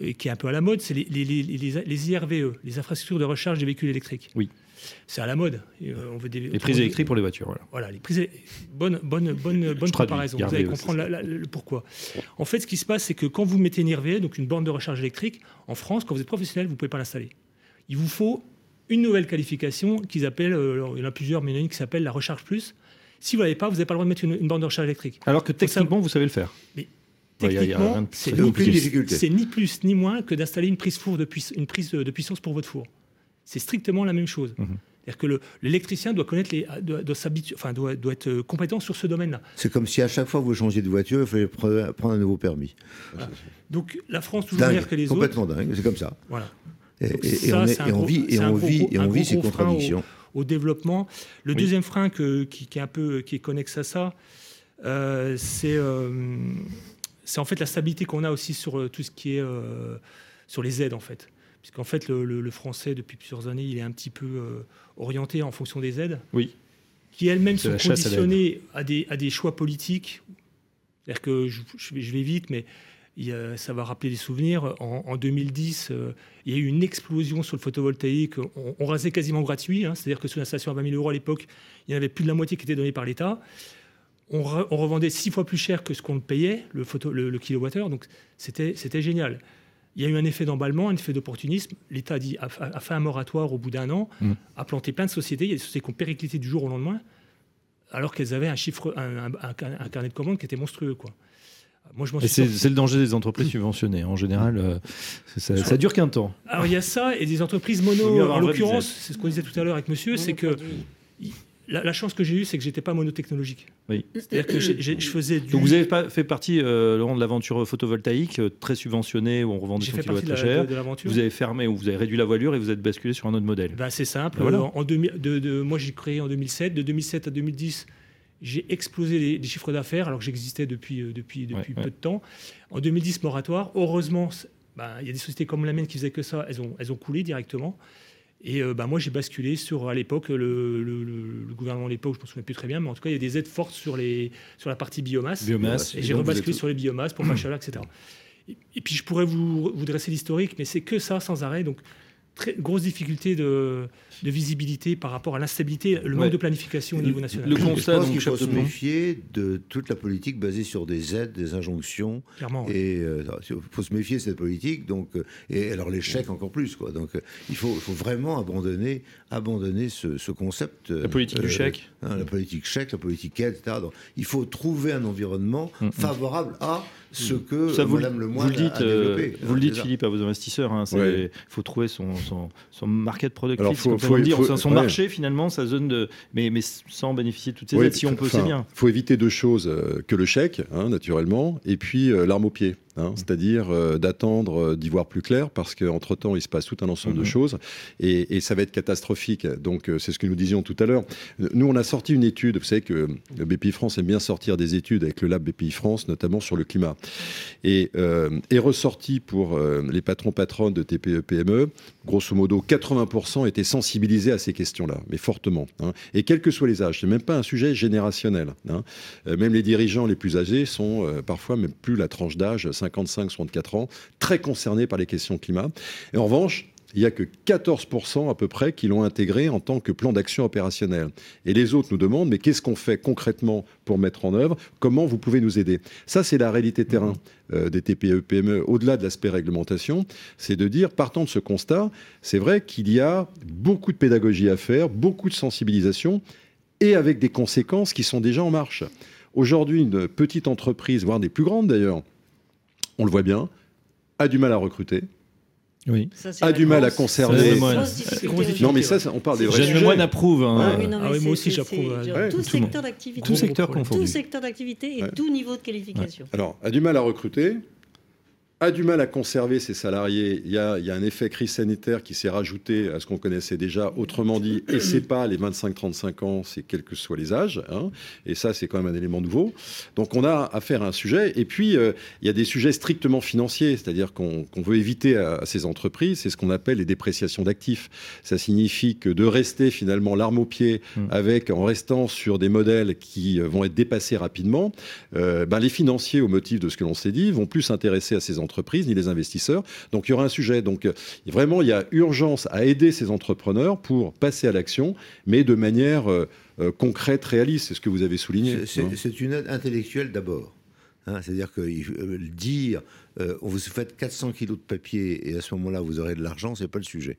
Speaker 6: et qui est un peu à la mode, c'est les, les, les, les- les IRVE, les infrastructures de recharge des véhicules électriques.
Speaker 2: Oui.
Speaker 6: C'est à la mode. Et, euh, on veut des,
Speaker 2: Les prises électriques pour les voitures, voilà.
Speaker 6: Voilà, les prises. Bonne, bonne, bonne, bonne
Speaker 2: traduis,
Speaker 6: comparaison.
Speaker 2: IRVE,
Speaker 6: Vous allez comprendre
Speaker 2: ça.
Speaker 6: la- la- le pourquoi. En fait, ce qui se passe, c'est que quand vous mettez une IRVE, donc une borne de recharge électrique, en France, quand vous êtes professionnel, vous ne pouvez pas l'installer. Il vous faut une nouvelle qualification qu'ils appellent, euh, alors, il y en a plusieurs, mais il y en a une qui s'appelle la recharge plus. Si vous ne l'avez pas, vous n'avez pas le droit de mettre une, une borne de recharge électrique.
Speaker 2: Alors que techniquement, vous savez le faire.
Speaker 6: Mais techniquement,
Speaker 2: rien de
Speaker 6: c'est ni, plus-
Speaker 3: difficulté.
Speaker 6: c'est ni plus ni moins que d'installer une prise, four de une prise de puissance pour votre four. C'est strictement la même chose.
Speaker 2: Mhm.
Speaker 6: C'est-à-dire que le- l'électricien doit connaître les, doit, doit s'habituer- enfin, doit, doit être euh, compétent sur ce domaine-là.
Speaker 3: C'est comme si à chaque fois que vous changez de voiture, il fallait pre- prendre un nouveau permis.
Speaker 6: Donc la France toujours meilleure que les autres.
Speaker 3: complètement dingue, c'est comme ça.
Speaker 6: Voilà.
Speaker 3: Et,
Speaker 6: ça,
Speaker 3: on, est- et on vit, et
Speaker 6: gros-
Speaker 3: et on vit ces
Speaker 6: au-
Speaker 3: contradictions.
Speaker 6: au développement. Le
Speaker 2: Oui.
Speaker 6: deuxième frein que- qui, qui est un peu qui est connexe à ça, euh, c'est euh, c'est en fait la stabilité qu'on a aussi sur euh, tout ce qui est euh, sur les aides en fait. Puisqu'en fait le, le- le français depuis plusieurs années il est un petit peu orienté en fonction des aides.
Speaker 2: Oui.
Speaker 6: Qui elles-mêmes sont
Speaker 2: à
Speaker 6: conditionnées à, des, à des choix politiques. C'est-à-dire que je, je vais, vite, mais a- ça va rappeler des souvenirs. En, en 2010, euh, il y a eu une explosion sur le photovoltaïque. On, on rasait quasiment gratuit. hein. C'est-à-dire que sur une installation à 20 000 euros à l'époque, il y en avait plus de la moitié qui était donnée par l'État. On, re- on revendait six fois plus cher que ce qu'on payait, le, photo, le, le kilowattheure. Donc c'était génial. Il y a eu un effet d'emballement, un effet d'opportunisme. L'État a, dit- a, a fait un moratoire au bout d'un an,
Speaker 2: Mm.
Speaker 6: a planté plein de sociétés. Il y a des sociétés qui ont périclité du jour au lendemain, alors qu'elles avaient un chiffre, un, un- un- un carnet de commandes qui était monstrueux. Quoi. Moi, je m'en
Speaker 2: Et
Speaker 6: suis
Speaker 2: c'est
Speaker 6: sorti.
Speaker 2: c'est le danger des entreprises subventionnées. En général, euh, ça, ça dure qu'un temps.
Speaker 6: Alors il y a ça et des entreprises mono. En l'occurrence, c'est ce qu'on disait tout à l'heure avec monsieur, c'est que la, la chance que j'ai eue, c'est que j'étais pas monotechnologique.
Speaker 2: Oui.
Speaker 6: C'est-à-dire que j'ai- j'ai- je faisais du.
Speaker 2: Donc vous avez pas fait partie, euh, Laurent, de l'aventure photovoltaïque, euh, très subventionnée, où on revendait
Speaker 6: j'ai
Speaker 2: son
Speaker 6: fait
Speaker 2: kilowatt
Speaker 6: partie de
Speaker 2: très cher.
Speaker 6: de, de l'aventure.
Speaker 2: Vous avez fermé ou vous avez réduit la voilure et vous êtes basculé sur un autre modèle.
Speaker 6: Ben, c'est simple.
Speaker 2: Ben voilà.
Speaker 6: En 2000 de, de- moi, j'ai créé en 2007. De 2007 à 2010, j'ai explosé les, les chiffres d'affaires alors que j'existais depuis, euh, depuis, depuis
Speaker 2: Ouais,
Speaker 6: peu de temps. En 2010, moratoire. Heureusement, ben, il y a des sociétés comme la mienne qui faisaient que ça. Elles ont, elles ont coulé directement. Et euh, ben, moi, j'ai basculé sur, à l'époque, le, le- le- le gouvernement de l'époque, je ne me souviens plus très bien, mais en tout cas, il y a des aides fortes sur, les, sur la partie biomasse.
Speaker 2: Biomasse.
Speaker 6: Et j'ai rebasculé
Speaker 2: êtes-
Speaker 6: sur les biomasses pour <clears throat> Machala, etc. Et, et puis je pourrais vous, vous dresser l'historique, mais c'est que ça sans arrêt. Donc, très grosse difficulté de, de visibilité par rapport à l'instabilité, le manque
Speaker 2: Ouais.
Speaker 6: de planification au niveau national.
Speaker 2: Le
Speaker 3: Je
Speaker 2: constat,
Speaker 3: pense
Speaker 2: donc,
Speaker 3: qu'il faut se méfier de toute la politique basée sur des aides, des injonctions.
Speaker 6: Clairement. ouais.
Speaker 3: Et euh, il faut se méfier de cette politique. Donc, euh, et alors les chèques encore plus. Quoi. Donc, euh, il faut, il faut vraiment abandonner, abandonner ce, ce concept.
Speaker 2: La politique du chèque.
Speaker 3: hein, la politique chèque, la politique aide, etc. Donc, il faut trouver un environnement
Speaker 2: Mm, mm.
Speaker 3: favorable à ce que
Speaker 2: Ça, vous,
Speaker 3: Madame
Speaker 2: le-
Speaker 3: Lemoyne
Speaker 2: vous le dites,
Speaker 3: a, a
Speaker 2: euh,
Speaker 3: développé.
Speaker 2: vous le dites. Philippe, à vos investisseurs. Il
Speaker 5: Ouais.
Speaker 2: faut trouver son, son, son market productif,
Speaker 5: Alors, faut- faut- faut-
Speaker 2: son-
Speaker 5: ouais.
Speaker 2: marché finalement, sa zone de, mais, mais sans bénéficier de toutes ces aides. Si on peut, c'est bien.
Speaker 5: faut éviter deux choses euh, que le chèque, hein, naturellement, et puis euh, l'arme au pied. Hein, c'est-à-dire euh, d'attendre euh, d'y voir plus clair, parce qu'entre-temps, il se passe tout un ensemble de
Speaker 2: Mhm.
Speaker 5: choses, et, et ça va être catastrophique. Donc, euh, c'est ce que nous disions tout à l'heure. Nous, on a sorti une étude, vous savez que BPI France aime bien sortir des études avec le lab BPI France, notamment sur le climat, et est ressorti pour les patrons-patronnes de TPE, PME, grosso modo, 80% étaient sensibilisés à ces questions-là, mais fortement. hein. Et quels que soient les âges, c'est même pas un sujet générationnel. hein. Même les dirigeants les plus âgés sont parfois même plus la tranche d'âge, 55-64 ans, très concernés par les questions climat. Et en revanche, il n'y a que 14% à peu près qui l'ont intégré en tant que plan d'action opérationnel. Et les autres nous demandent, mais qu'est-ce qu'on fait concrètement pour mettre en œuvre? Comment vous pouvez nous aider? Ça, c'est la réalité terrain euh, des TPE, PME, au-delà de l'aspect réglementation, c'est de dire, partant de ce constat, c'est vrai qu'il y a beaucoup de pédagogie à faire, beaucoup de sensibilisation, et avec des conséquences qui sont déjà en marche. Aujourd'hui, une petite entreprise, voire des plus grandes d'ailleurs, on le voit bien, a du mal à recruter,
Speaker 2: Oui.
Speaker 4: Ça,
Speaker 5: a du mal à
Speaker 4: aujourd'hui.
Speaker 5: Non, mais ça, ça, on parle des vrais
Speaker 2: Jeanne
Speaker 5: sujets.
Speaker 2: Lemoine approuve. hein.
Speaker 4: Ah oui, non,
Speaker 6: Ah oui, moi aussi, j'approuve, ouais.
Speaker 5: Ouais,
Speaker 4: Tout
Speaker 2: tout
Speaker 4: secteur d'activité.
Speaker 2: Tout secteur confondu.
Speaker 4: Tout secteur d'activité et
Speaker 5: Ouais.
Speaker 4: tout niveau de qualification.
Speaker 5: Alors, a du mal à recruter, a du mal à conserver ses salariés. Il y a, il y a un effet crise sanitaire qui s'est rajouté à ce qu'on connaissait déjà. Autrement dit, et c'est pas les 25-35 ans, c'est quels que soient les âges. hein. et ça, c'est quand même un élément nouveau. Donc, on a affaire à un sujet. Et puis, euh, il y a des sujets strictement financiers, c'est-à-dire qu'on veut éviter à, à ces entreprises, c'est ce qu'on appelle les dépréciations d'actifs. Ça signifie que de rester finalement l'arme au pied,
Speaker 2: Mm.
Speaker 5: avec en restant sur des modèles qui euh, vont être dépassés rapidement, euh, ben, les financiers, au motif de ce que l'on s'est dit, vont plus s'intéresser à ces entreprises, ni les investisseurs. Donc il y aura un sujet. Donc euh, vraiment, il y a urgence à aider ces entrepreneurs pour passer à l'action, mais de manière euh, euh, concrète, réaliste. C'est ce que vous avez souligné.
Speaker 3: C'est- une aide intellectuelle d'abord. Hein, C'est-à-dire que euh, dire, euh, vous faites 400 kilos de papier et à ce moment-là vous aurez de l'argent, c'est pas le sujet.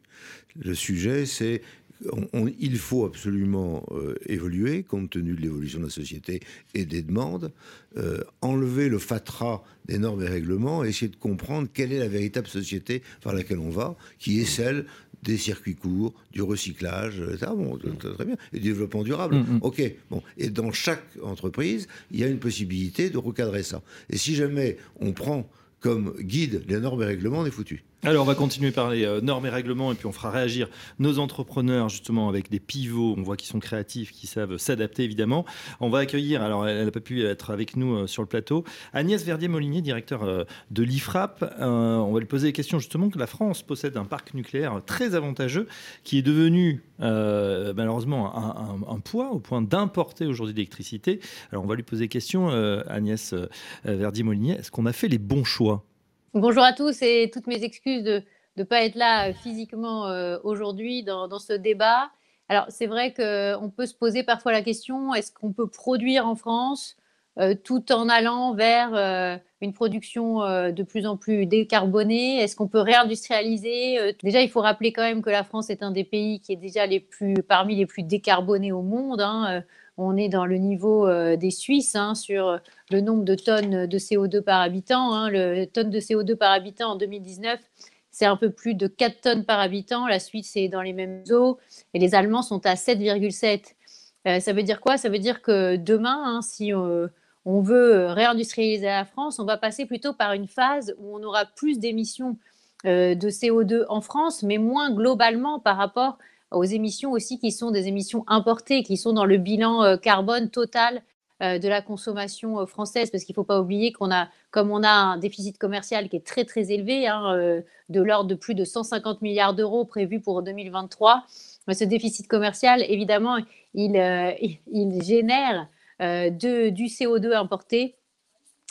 Speaker 3: Le sujet, c'est on- on- il faut absolument euh, évoluer compte tenu de l'évolution de la société et des demandes, euh, enlever le fatras des normes et règlements, et essayer de comprendre quelle est la véritable société vers laquelle on va, qui est celle des circuits courts, du recyclage, ça, bon, très très bien, et du développement durable.
Speaker 2: Mm, mm.
Speaker 3: Ok, bon. Et dans chaque entreprise, il y a une possibilité de recadrer ça. Et si jamais on prend comme guide les normes et règlements, on est foutu.
Speaker 2: Alors, on va continuer par les euh, normes et règlements et puis on fera réagir nos entrepreneurs justement avec des pivots. On voit qu'ils sont créatifs, qui savent s'adapter évidemment. On va accueillir, alors elle n'a pas pu être avec nous euh, sur le plateau, Agnès Verdier-Molinier, directeur euh, de l'IFRAP. On va lui poser des questions justement que la France possède un parc nucléaire très avantageux qui est devenu malheureusement un, poids au point d'importer aujourd'hui l'électricité. Alors, on va lui poser des questions, Agnès Verdier-Molinier. Est-ce qu'on a fait les bons choix?
Speaker 7: Bonjour à tous et toutes mes excuses de ne pas être là euh, physiquement euh, aujourd'hui dans, ce débat. Alors c'est vrai qu'on peut se poser parfois la question, est-ce qu'on peut produire en France euh, tout en allant vers une production de plus en plus décarbonée? Est-ce qu'on peut réindustrialiser Déjà, il faut rappeler quand même que la France est un des pays qui est déjà les plus, parmi les plus décarbonés au monde. hein. Euh, On est dans le niveau euh, des Suisses hein, sur le nombre de tonnes de CO2 par habitant. hein. Le tonne de CO2 par habitant en 2019, c'est un peu plus de 4 tonnes par habitant. La Suisse est dans les mêmes eaux et les Allemands sont à 7,7. Euh, ça veut dire quoi? Ça veut dire que demain, hein, si euh, on veut réindustrialiser la France, on va passer plutôt par une phase où on aura plus d'émissions euh, de CO2 en France, mais moins globalement par rapport aux émissions aussi qui sont des émissions importées, qui sont dans le bilan euh, carbone total euh, de la consommation euh, française, parce qu'il ne faut pas oublier qu'on a, comme on a un déficit commercial qui est très très élevé, hein, de l'ordre de plus de 150 milliards d'euros prévu pour 2023, mais ce déficit commercial, évidemment, il, <laughs> génère du CO2 importé.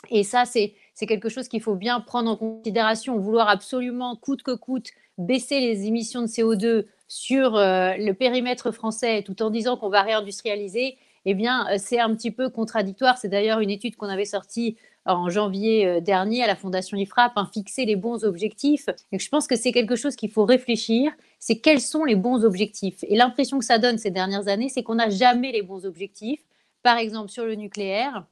Speaker 7: Et ça, c'est quelque chose qu'il faut bien prendre en considération. Vouloir absolument, coûte que coûte, baisser les émissions de CO2 sur euh, le périmètre français tout en disant qu'on va réindustrialiser, eh bien, euh, c'est un petit peu contradictoire. C'est d'ailleurs une étude qu'on avait sortie en janvier euh, dernier à la Fondation IFRAP, hein, fixer les bons objectifs. Et je pense que c'est quelque chose qu'il faut réfléchir, c'est quels sont les bons objectifs. Et l'impression que ça donne ces dernières années, c'est qu'on n'a jamais les bons objectifs. Par exemple, sur le nucléaire,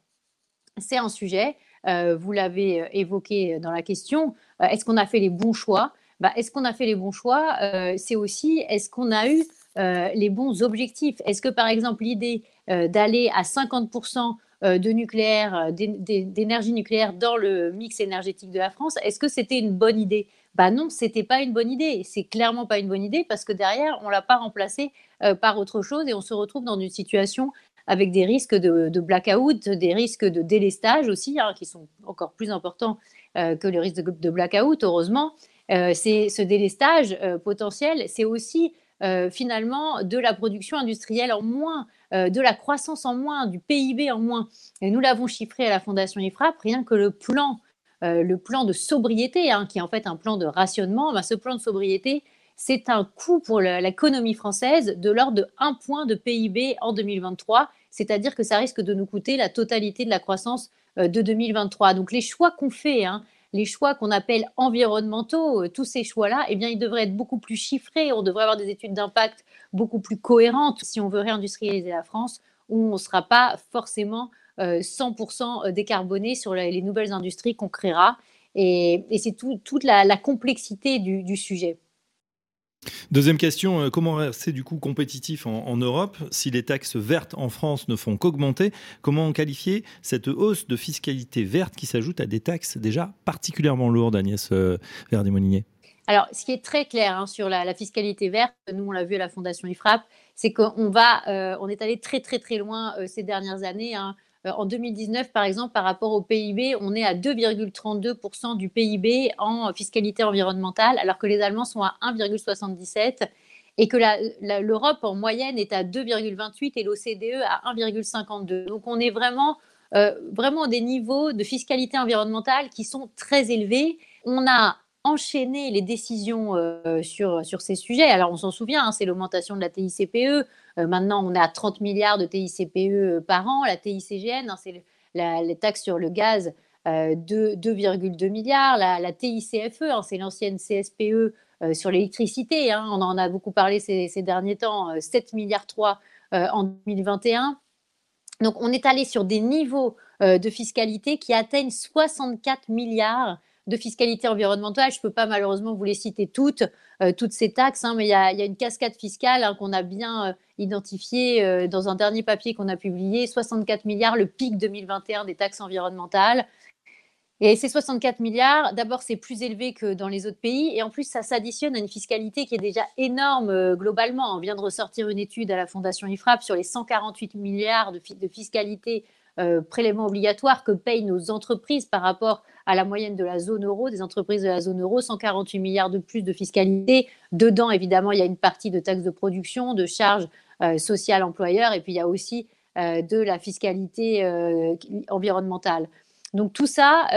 Speaker 7: c'est un sujet, vous l'avez évoqué dans la question, est-ce qu'on a fait les bons choix? Bah, Est-ce qu'on a fait les bons choix? Euh, C'est aussi, est-ce qu'on a eu euh, les bons objectifs? Est-ce que, par exemple, l'idée euh, d'aller à 50% de nucléaire, d'énergie nucléaire dans le mix énergétique de la France, est-ce que c'était une bonne idée? Bah non, c'était pas une bonne idée. C'est clairement pas une bonne idée parce que derrière, on l'a pas remplacé par autre chose et on se retrouve dans une situation avec des risques de, blackout, des risques de délestage aussi, hein, qui sont encore plus importants que le risque de, de blackout, heureusement. C'est ce délestage potentiel, c'est aussi finalement de la production industrielle en moins, de la croissance en moins, du PIB en moins. Et nous l'avons chiffré à la Fondation IFRAP, rien que le plan euh, le plan de sobriété, hein, qui est en fait un plan de rationnement, ben, ce plan de sobriété, c'est un coût pour l'économie française de l'ordre de 1 point de PIB en 2023, c'est-à-dire que ça risque de nous coûter la totalité de la croissance euh, de 2023. Donc les choix qu'on fait, hein, les choix qu'on appelle environnementaux, euh, tous ces choix-là, eh bien, ils devraient être beaucoup plus chiffrés. On devrait avoir des études d'impact beaucoup plus cohérentes si on veut réindustrialiser la France, où on ne sera pas forcément 100% euh, euh, décarboné sur les nouvelles industries qu'on créera. Et, c'est toute la, complexité du, sujet.
Speaker 2: Deuxième question, euh, comment rester du coup compétitif en, Europe si les taxes vertes en France ne font qu'augmenter? Comment qualifier cette hausse de fiscalité verte qui s'ajoute à des taxes déjà particulièrement lourdes, Agnès euh, Verdet-Molinier
Speaker 7: alors, ce qui est très clair hein, sur la, fiscalité verte, nous on l'a vu à la Fondation IFRAP, c'est qu'on va, on est allé très très très loin ces dernières années. Hein. Euh, en 2019, par exemple, par rapport au PIB, on est à 2,32% du PIB en fiscalité environnementale, alors que les Allemands sont à 1,77% et que l'Europe en moyenne est à 2,28 et l'OCDE à 1,52. Donc on est vraiment, euh, vraiment des niveaux de fiscalité environnementale qui sont très élevés. On a enchaîné les décisions euh, sur, sur ces sujets. Alors on s'en souvient, hein, c'est l'augmentation de la TICPE, maintenant, on est à 30 milliards de TICPE euh, par an. La TICGN, hein, c'est les taxes sur le gaz, euh, 2,2 milliards. La, TICFE, hein, c'est l'ancienne CSPE euh, sur l'électricité. Hein. on en a beaucoup parlé ces, derniers temps, 7 milliards 3 en 2021. Donc, on est allé sur des niveaux de fiscalité qui atteignent 64 milliards de fiscalité environnementale. Je ne peux pas malheureusement vous les citer toutes, euh, toutes ces taxes, hein, mais il y, a une cascade fiscale hein, qu'on a bien euh, identifiée euh, dans un dernier papier qu'on a publié, 64 milliards, le pic 2021 des taxes environnementales. Et ces 64 milliards, d'abord, c'est plus élevé que dans les autres pays. Et en plus, ça s'additionne à une fiscalité qui est déjà énorme globalement. On vient de ressortir une étude à la Fondation IFRAP sur les 148 milliards de, de fiscalité euh, prélèvements obligatoires que payent nos entreprises par rapport à la moyenne de la zone euro, des entreprises de la zone euro, 148 milliards de plus de fiscalité. Dedans, évidemment, il y a une partie de taxes de production, de charges euh, sociales employeurs, et puis il y a aussi euh, de la fiscalité environnementale. Donc tout ça,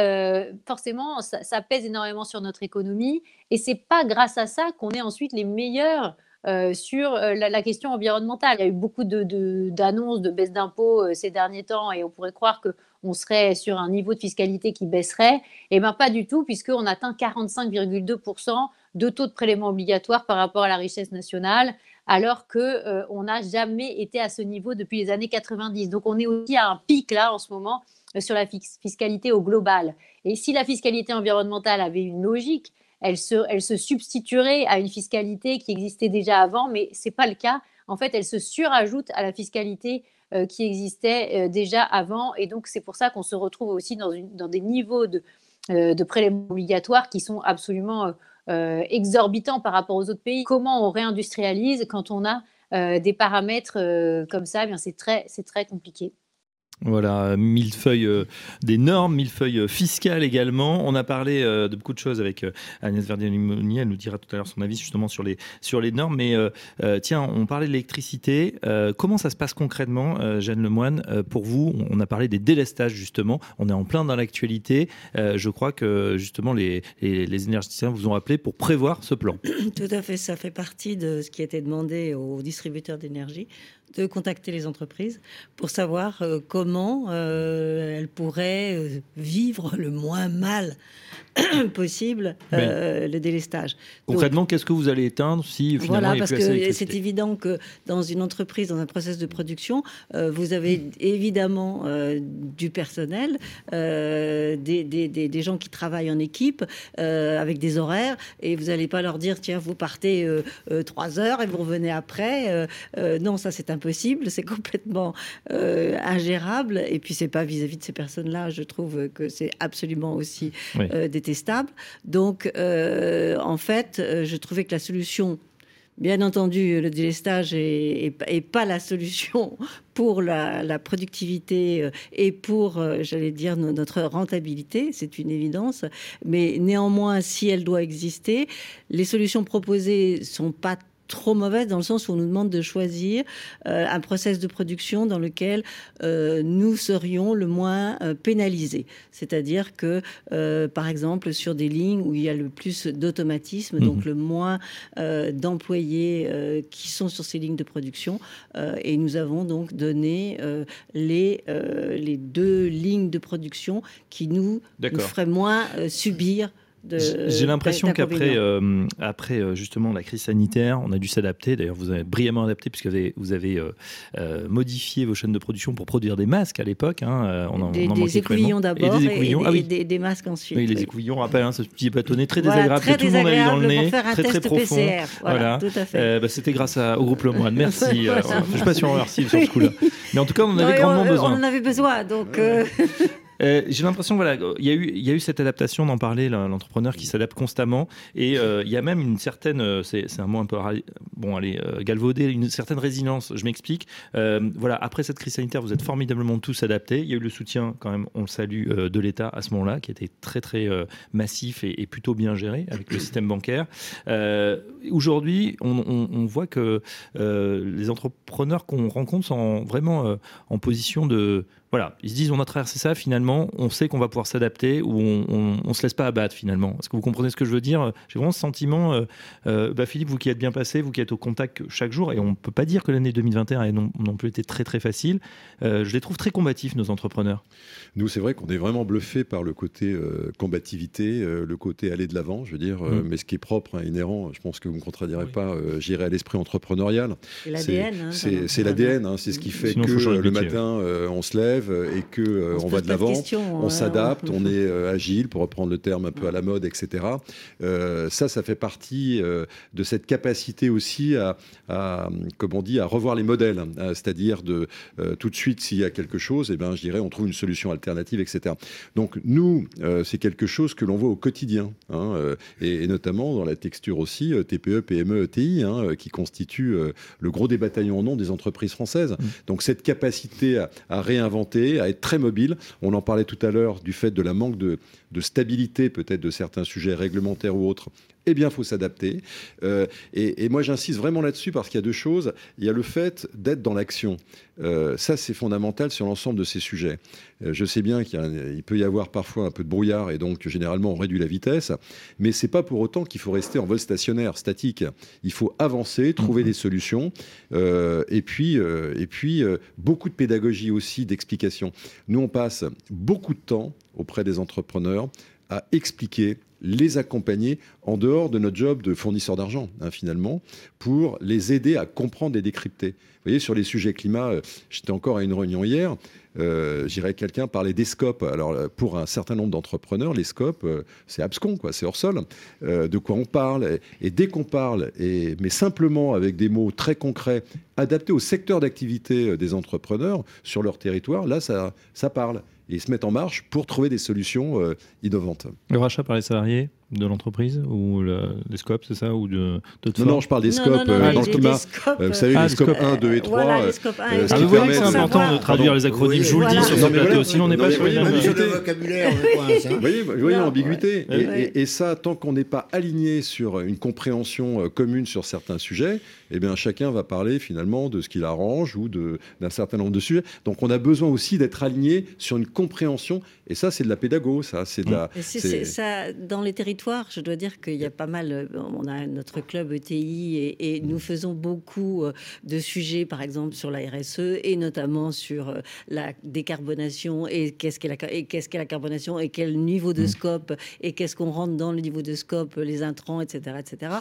Speaker 7: forcément, ça, ça, pèse énormément sur notre économie, et c'est pas grâce à ça qu'on est ensuite les meilleurs euh, sur euh, la, question environnementale. Il y a eu beaucoup d'annonces de, de, baisse d'impôts euh, ces derniers temps et on pourrait croire qu'on serait sur un niveau de fiscalité qui baisserait. Eh bien pas du tout, puisqu'on atteint 45,2% de taux de prélèvement obligatoire par rapport à la richesse nationale, alors qu'on n'a jamais été à ce niveau depuis les années 90. Donc on est aussi à un pic là en ce moment sur la fiscalité au global. Et si la fiscalité environnementale avait une logique, elle se, substituerait à une fiscalité qui existait déjà avant, mais ce n'est pas le cas. En fait, elle se surajoute à la fiscalité euh, qui existait euh, déjà avant. Et donc, c'est pour ça qu'on se retrouve aussi dans, des niveaux de, euh, de prélèvements obligatoires qui sont absolument exorbitants par rapport aux autres pays. Comment on réindustrialise quand on a des paramètres comme ça? Eh C'est très compliqué.
Speaker 2: Voilà, mille feuilles euh, des normes, mille feuilles euh, fiscales également. On a parlé euh, de beaucoup de choses avec Agnès Verdier-Limoni. Elle nous dira tout à l'heure son avis justement sur les, sur les normes. Mais tiens, on parlait de l'électricité. comment ça se passe concrètement, Jeanne Lemoine Pour vous, on a parlé des délestages justement. On est en plein dans l'actualité. je crois que justement les, les, les, énergéticiens vous ont appelé pour prévoir ce plan.
Speaker 4: Tout à fait, ça fait partie de ce qui été demandé aux distributeurs d'énergie de contacter les entreprises pour savoir euh, comment euh, elles pourraient euh, vivre le moins mal <clears throat> possible euh, le délestage.
Speaker 2: Concrètement, qu'est-ce que vous allez éteindre si finalement
Speaker 4: Voilà,
Speaker 2: il
Speaker 4: parce que c'est évident que dans une entreprise, dans un process de production, vous avez évidemment euh, du personnel, des, des- des- des gens qui travaillent en équipe avec des horaires, et vous n'allez pas leur dire tiens, vous partez trois heures et vous revenez après. Non, ça c'est impossible, c'est complètement euh, ingérable. Et puis c'est pas vis-à-vis de ces personnes-là, je trouve que c'est absolument aussi
Speaker 2: Oui.
Speaker 4: euh, détestable. Donc euh, en fait, je trouvais que la solution Bien entendu, le délestage est, est- est pas la solution <laughs> pour la, la productivité et pour, j'allais dire, no- notre rentabilité, c'est une évidence. Mais néanmoins, si elle doit exister, les solutions proposées sont pas trop mauvaises dans le sens où on nous demande de choisir euh, un process de production dans lequel euh, nous serions le moins euh, pénalisés. C'est-à-dire que, par exemple, sur des lignes où il y a le plus d'automatisme,
Speaker 2: Mhm.
Speaker 4: donc le moins d'employés qui sont sur ces lignes de production, et nous avons donc donné les, les deux lignes de production qui nous, nous feraient moins subir
Speaker 2: J'ai l'impression qu'après, euh, après euh, justement la crise sanitaire, on a dû s'adapter. D'ailleurs, vous avez brillamment adapté puisque vous avez, vous avez euh, modifié vos chaînes de production pour produire des masques à l'époque. hein, on en,
Speaker 4: des,
Speaker 2: on en
Speaker 4: des écouvillons d'abord
Speaker 2: Et des
Speaker 4: et, et
Speaker 2: ah oui.
Speaker 4: des, des masques ensuite.
Speaker 2: Oui, les
Speaker 4: oui.
Speaker 2: écouvillons, on rappelle, hein, ce petit bâtonnet très
Speaker 4: Voilà,
Speaker 2: désagréable
Speaker 4: très
Speaker 2: que tout le monde a eu dans le nez, très très profond.
Speaker 4: PCR. Voilà, tout à fait.
Speaker 2: Euh, bah, C'était grâce à- au groupe Lemoine. Merci. <laughs> je ne suis pas si on remercie sur ce coup-là. Mais en tout cas, on en avait grandement besoin.
Speaker 4: on en avait besoin, donc <laughs> euh,
Speaker 2: J'ai l'impression, voilà, il y, a eu, cette adaptation d'en parler, l'entrepreneur qui s'adapte constamment, et euh, il y a même une certaine, euh, c'est un mot un peu, bon, allez, galvaudé, une certaine résilience. Je m'explique. Voilà, après cette crise sanitaire, vous êtes formidablement tous adaptés. Il y a eu le soutien, quand même, on le salue, de l'État à ce moment-là, qui était très très massif et, plutôt bien géré avec le système bancaire. Aujourd'hui, on, voit que les entrepreneurs qu'on rencontre sont vraiment en position de voilà, ils se disent on a traversé ça, finalement, on sait qu'on va pouvoir s'adapter ou on, on, on se laisse pas abattre finalement. Est-ce que vous comprenez ce que je veux dire? J'ai vraiment ce sentiment, euh, euh, bah, Philippe, vous qui êtes bien passé, vous qui êtes au contact chaque jour, et on ne peut pas dire que l'année 2021 a non, non plus été très très facile, euh, je les trouve très combatifs, nos entrepreneurs.
Speaker 5: Nous, c'est vrai qu'on est vraiment bluffé par le côté euh, combativité, euh, le côté aller de l'avant, je veux dire, euh,
Speaker 2: Mm.
Speaker 5: mais ce qui est propre, hein, inhérent, je pense que vous ne me contredirez
Speaker 6: Oui.
Speaker 5: pas, euh, j'irai à l'esprit entrepreneurial.
Speaker 4: c'est l'ADN. hein,
Speaker 5: C'est l'ADN, hein, c'est ce qui fait
Speaker 2: Sinon,
Speaker 5: que le
Speaker 2: métier,
Speaker 5: matin, euh, on se lève et que euh,
Speaker 4: On
Speaker 5: va de l'avant. On s'adapte,
Speaker 4: on-
Speaker 5: est euh, agile, pour reprendre le terme un peu à la mode, etc. Euh, ça, ça fait partie euh, de cette capacité aussi à, à, comme on dit, à revoir les modèles. hein, C'est-à-dire de tout de suite, s'il y a quelque chose, eh ben, je dirais, on trouve une solution alternative, etc. Donc nous, c'est quelque chose que l'on voit au quotidien, hein, et, et notamment dans la texture aussi TPE, PME, ETI, hein, qui constitue le gros des bataillons en nom des entreprises françaises. Donc cette capacité à, à réinventer, à être très mobile, on en parlait tout à l'heure du fait de la manque de, stabilité peut-être de certains sujets réglementaires ou autres. Eh bien, il faut s'adapter. Euh, et, et moi, j'insiste vraiment là-dessus parce qu'il y a deux choses. Il y a le fait d'être dans l'action. Euh, ça, c'est fondamental sur l'ensemble de ces sujets. Euh, je sais bien qu'il peut y avoir parfois un peu de brouillard et donc généralement on réduit la vitesse, mais c'est pas pour autant qu'il faut rester en vol stationnaire, statique. Il faut avancer, trouver des solutions, et puis, et puis beaucoup de pédagogie aussi, d'explication. Nous, on passe beaucoup de temps auprès des entrepreneurs à expliquer, les accompagner en dehors de notre job de fournisseur d'argent, hein, finalement, pour les aider à comprendre et décrypter. Voyez, sur les sujets climat, euh, j'étais encore à une réunion hier, euh, j'irais quelqu'un parler des scopes. Alors, euh, pour un certain nombre d'entrepreneurs, les scopes, c'est abscon, quoi, c'est hors sol. De quoi on parle et, et dès qu'on parle, et, mais simplement avec des mots très concrets, adaptés au secteur d'activité des entrepreneurs sur leur territoire, là, ça, ça parle. Et ils se mettent en marche pour trouver des solutions innovantes.
Speaker 2: Le rachat par les salariés? De l'entreprise ou le, les scopes, c'est ça ou de
Speaker 5: Non, je parle des scopes
Speaker 4: non, non,
Speaker 5: euh, dans le climat. Euh, vous savez,
Speaker 2: Ah,
Speaker 5: les
Speaker 2: les
Speaker 5: scopes
Speaker 2: scopes.
Speaker 5: 1, 2 et 3.
Speaker 4: Voilà,
Speaker 5: euh, euh,
Speaker 4: et
Speaker 2: Ah, vous voyez que c'est important
Speaker 4: Savoir-
Speaker 2: de traduire
Speaker 3: Pardon.
Speaker 2: les acronymes.
Speaker 3: Oui,
Speaker 2: je vous le
Speaker 4: voilà.
Speaker 2: dis sur ce plateau,
Speaker 5: voilà.
Speaker 2: sinon on n'est pas sur les mêmes.
Speaker 3: Vocabulaire, hein.
Speaker 5: Vous voyez, l'ambiguïté. Et, ça, tant qu'on n'est pas aligné sur une compréhension euh, commune sur certains sujets, eh bien, chacun va parler finalement de ce qu'il arrange ou de- d'un certain nombre de sujets. Donc, on a besoin aussi d'être aligné sur une compréhension. Et ça, c'est de la pédago, ça. C'est de la.
Speaker 4: Ça, dans les territoires territoire, je dois dire qu'il y a pas mal. euh, On a notre club ETI et, et nous faisons beaucoup euh, de sujets, par exemple sur la RSE et notamment sur euh, la décarbonation et qu'est-ce qu'est la, et qu'est-ce qu'est la carbonation et quel niveau de scope et qu'est-ce qu'on rentre dans le niveau de scope, les intrants, etc., etc.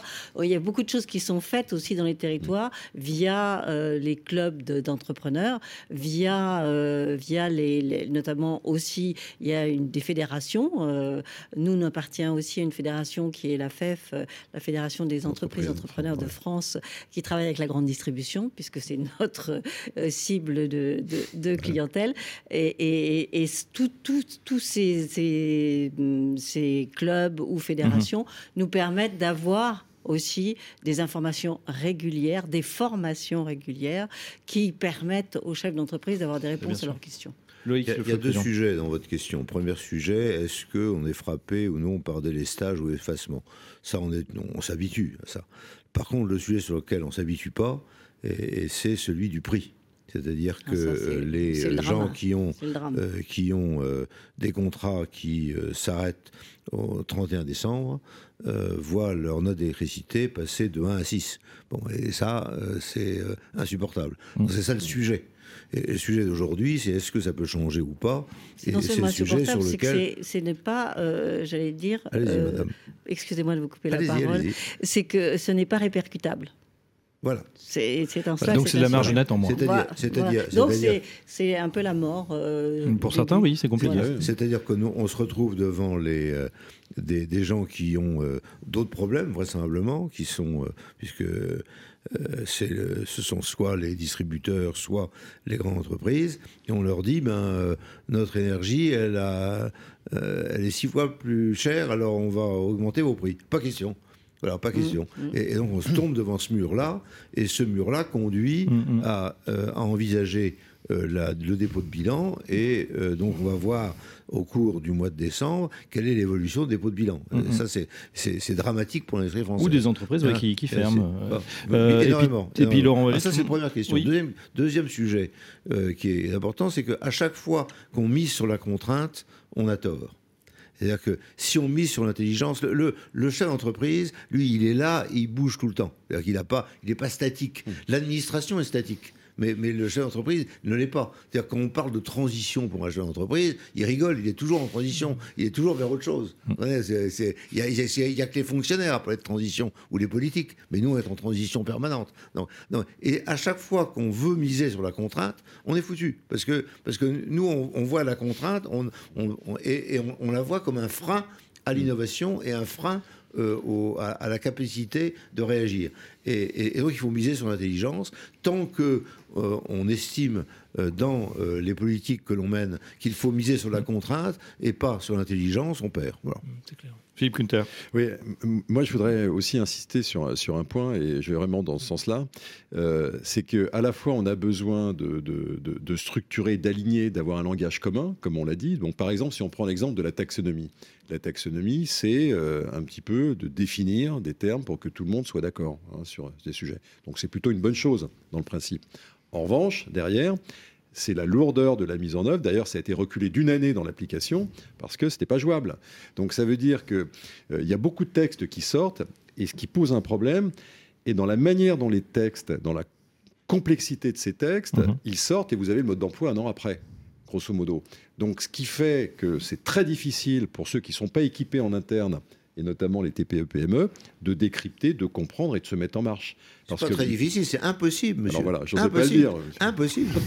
Speaker 4: Il y a beaucoup de choses qui sont faites aussi dans les territoires via euh, les clubs de- d'entrepreneurs, via, euh, via les, les- notamment aussi, il y a une, des fédérations. euh, nous, on appartient aussi à une fédération qui est la FEF, euh, la Fédération des entreprises entrepreneurs de. France, qui travaille avec la grande distribution, puisque c'est notre euh, cible de, de- de clientèle. Et, et, et tout- tout- tous ces, ces, hum, ces clubs ou fédérations nous permettent d'avoir aussi des informations régulières, des formations régulières qui permettent aux chefs d'entreprise d'avoir des réponses à leurs questions.
Speaker 2: Loïc,
Speaker 3: Il y a,
Speaker 2: le
Speaker 3: il y a deux
Speaker 2: président.
Speaker 3: sujets dans votre question. Premier sujet, est-ce qu'on est frappé ou non par délestage ou effacement Ça, on, est, non, on s'habitue à ça. Par contre, le sujet sur lequel on s'habitue pas, et, et c'est celui du prix. C'est-à-dire
Speaker 4: Ah,
Speaker 3: que
Speaker 4: ça, c'est-
Speaker 3: euh, les
Speaker 4: c'est le
Speaker 3: gens
Speaker 4: drame.
Speaker 3: qui ont euh, qui ont euh, des contrats qui euh, s'arrêtent au 31 décembre euh, voient leur note d'électricité passer de 1 à 6. Bon, et ça, euh, c'est euh, insupportable. Donc, C'est ça le sujet. Et le sujet d'aujourd'hui, c'est est-ce que ça peut changer ou pas?
Speaker 4: C'est non seulement
Speaker 3: le sujet sur
Speaker 4: insupportable, c'est que
Speaker 3: lequel...
Speaker 4: c'est- c'est ne pas, euh, j'allais dire,
Speaker 3: Allez-y,
Speaker 4: euh,
Speaker 3: madame.
Speaker 4: excusez-moi de vous couper la parole,
Speaker 3: allez-y.
Speaker 4: c'est que ce n'est pas répercutable.
Speaker 3: Voilà.
Speaker 4: C'est en cela.
Speaker 2: Donc c'est de la marge nette en moins.
Speaker 3: C'est-à-dire-
Speaker 4: Voilà,
Speaker 3: c'est-à-dire-
Speaker 4: voilà. Donc c'est un peu la mort. euh,
Speaker 2: Pour certains,
Speaker 4: début.
Speaker 2: oui, c'est compliqué.
Speaker 4: Voilà.
Speaker 3: C'est-à-dire que nous, on se retrouve devant les, euh, des, des gens qui ont euh, d'autres problèmes, vraisemblablement, qui sont, euh, puisque euh, le- ce sont soit les distributeurs, soit les grandes entreprises, et on leur dit, ben, euh, notre énergie, elle, a, euh, elle est six fois plus chère, alors on va augmenter vos prix. Pas question. Voilà, pas question. Et, et donc on se tombe devant ce mur-là, et ce mur-là conduit
Speaker 2: Mm, mm.
Speaker 3: à, euh, à envisager euh, la- le dépôt de bilan, et euh, donc on va voir au cours du mois de décembre quelle est l'évolution du dépôt de bilan.
Speaker 2: Mm,
Speaker 3: Euh,
Speaker 2: mm.
Speaker 3: Ça, c'est- dramatique pour l'industrie française.
Speaker 2: Ou des entreprises ouais,
Speaker 3: Hein,
Speaker 2: qui, ferment. euh, euh, et puis-
Speaker 3: énormément.
Speaker 2: et puis, Laurent
Speaker 3: Ah, ça, c'est la première question.
Speaker 2: Oui.
Speaker 3: Deuxième, deuxième sujet qui est important, c'est qu'à chaque fois qu'on mise sur la contrainte, on a tort. C'est-à-dire que si on mise sur l'intelligence, le, le, le chef d'entreprise, lui, il est là, il bouge tout le temps. C'est-à-dire qu'il n'est pas, il est pas statique. L'administration est statique. Mais, mais le chef d'entreprise ne l'est pas. C'est-à-dire quand on parle de transition pour un chef d'entreprise, il rigole, il est toujours en transition, il est toujours vers autre chose. C'est- Il n'y a, que les fonctionnaires parler de transition, ou les politiques, mais nous, on est en transition permanente. Non, non. Et à chaque fois qu'on veut miser sur la contrainte, on est foutu. Parce que, parce que nous, on, on voit la contrainte on, on- on- et, on la voit comme un frein à l'innovation et un frein euh, au- à, à la capacité de réagir. Et, et- et donc il faut miser sur l'intelligence. Tant que euh, on estime euh, dans les politiques que l'on mène qu'il faut miser sur la contrainte et pas sur l'intelligence, on perd. Voilà.
Speaker 6: C'est clair.
Speaker 2: Philippe Kunter.
Speaker 5: Oui, moi je voudrais aussi insister sur, sur un point, et je vais vraiment dans ce sens-là, euh, c'est qu'à la fois on a besoin de, de- de- de structurer, d'aligner, d'avoir un langage commun, comme on l'a dit. Donc par exemple, si on prend l'exemple de la taxonomie, la taxonomie, c'est euh, un petit peu de définir des termes pour que tout le monde soit d'accord hein, sur des sujets. Donc c'est plutôt une bonne chose dans le principe. En revanche, derrière, c'est la lourdeur de la mise en œuvre. D'ailleurs, ça a été reculé d'une année dans l'application parce que c'était pas jouable. Donc ça veut dire que euh, il y a beaucoup de textes qui sortent et ce qui pose un problème est dans la manière dont les textes, dans la complexité de ces textes,
Speaker 2: Mhm.
Speaker 5: ils sortent et vous avez le mode d'emploi un an après, grosso modo. Donc ce qui fait que c'est très difficile pour ceux qui ne sont pas équipés en interne et notamment les TPE-PME, E, de décrypter, de comprendre et de se mettre en marche.
Speaker 3: C'est pas très difficile, c'est impossible, monsieur.
Speaker 5: Alors voilà, pas le dire.
Speaker 3: Impossible. <laughs>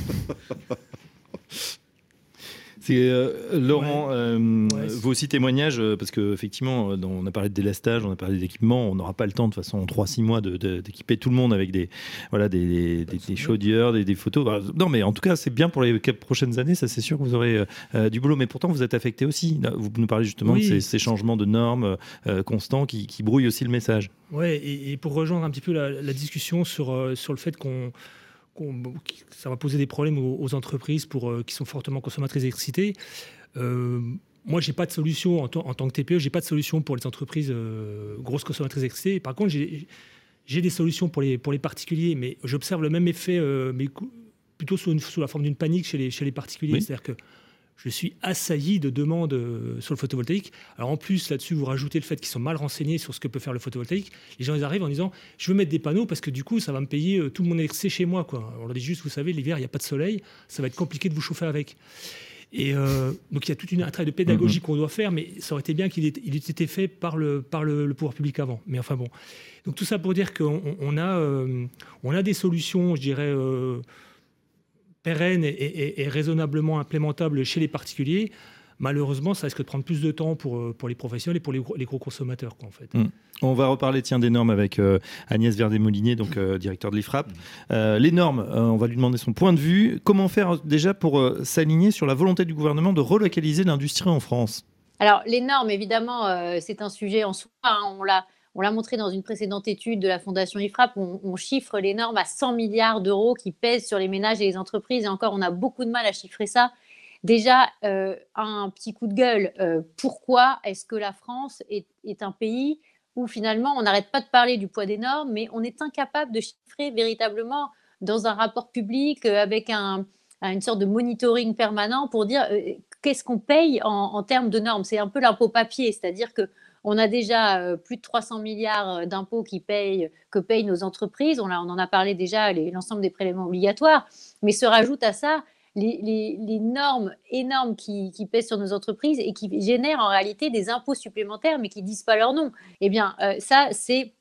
Speaker 2: C'est euh, Laurent, euh,
Speaker 6: Ouais, c'est-
Speaker 2: vos aussi témoignages, euh, parce qu'effectivement, on a parlé de délestage, on a parlé d'équipement, on n'aura pas le temps de toute façon en 3-6 mois de- de- d'équiper tout le monde avec des, voilà, des, des, des- des chaudières, des, photos. Bah, non, mais en tout cas, c'est bien pour les prochaines années, ça c'est sûr que vous aurez euh, euh, du boulot. Mais pourtant, vous êtes affecté aussi. Vous nous parlez justement
Speaker 6: Oui.
Speaker 2: de ces, ces changements de normes euh, constants qui, qui brouillent aussi le message.
Speaker 6: Ouais, et, et pour rejoindre un petit peu la, la discussion sur, euh, sur le fait qu'on, ça va poser des problèmes aux, aux entreprises pour, euh, qui sont fortement consommatrices d'électricité, euh, moi, j'ai pas de solution en, tant- en tant que TPE, j'ai pas de solution pour les entreprises euh, grosses consommatrices d'électricité. Par contre, j'ai, des solutions pour les, pour les particuliers, mais j'observe le même effet, mais plutôt sous, une- sous la forme d'une panique chez les, chez les particuliers.
Speaker 2: Oui.
Speaker 6: C'est-à-dire que je suis assailli de demandes euh, sur le photovoltaïque. Alors en plus, là-dessus, vous rajoutez le fait qu'ils sont mal renseignés sur ce que peut faire le photovoltaïque. Les gens, ils arrivent en disant, je veux mettre des panneaux parce que du coup, ça va me payer euh, tout mon électricité chez moi. Quoi. On leur dit juste, vous savez, l'hiver, il n'y a pas de soleil, ça va être compliqué de vous chauffer avec. Et euh, donc il y a tout un travail de pédagogie mm-hmm. qu'on doit faire, mais ça aurait été bien qu'il ait, été fait par, le, par le, pouvoir public avant. Mais enfin bon. Donc tout ça pour dire qu'on a, on a des solutions, je dirais pérenne et, raisonnablement implémentable chez les particuliers, malheureusement, ça risque de prendre plus de temps pour, euh, pour les professionnels et pour les gros, les gros consommateurs. en fait.
Speaker 2: Mm. On va reparler tiens, des normes avec euh, Agnès Verdet-Molinier, donc euh, directeur de l'IFRAP. les normes, on va lui demander son point de vue. Comment faire déjà pour s'aligner sur la volonté du gouvernement de relocaliser l'industrie en France?
Speaker 7: Alors, les normes, évidemment, c'est un sujet en soi. Hein. on l'a on l'a montré dans une précédente étude de la Fondation IFRAP, on, on chiffre les normes à 100 milliards d'euros qui pèsent sur les ménages et les entreprises. Et encore, on a beaucoup de mal à chiffrer ça. Déjà, euh, un petit coup de gueule, euh, pourquoi est-ce que la France est, un pays où finalement on n'arrête pas de parler du poids des normes, mais on est incapable de chiffrer véritablement dans un rapport public euh, avec une sorte de monitoring permanent pour dire qu'est-ce qu'on paye en, en, termes de normes? C'est un peu l'impôt papier, c'est-à-dire que on a déjà euh, plus de 300 milliards euh, d'impôts qui que payent nos entreprises. On, en a parlé déjà, l'ensemble des prélèvements obligatoires. Mais se rajoutent à ça les, normes énormes qui, pèsent sur nos entreprises et qui génèrent en réalité des impôts supplémentaires, mais qui ne disent pas leur nom. Eh bien, euh, ça, c'est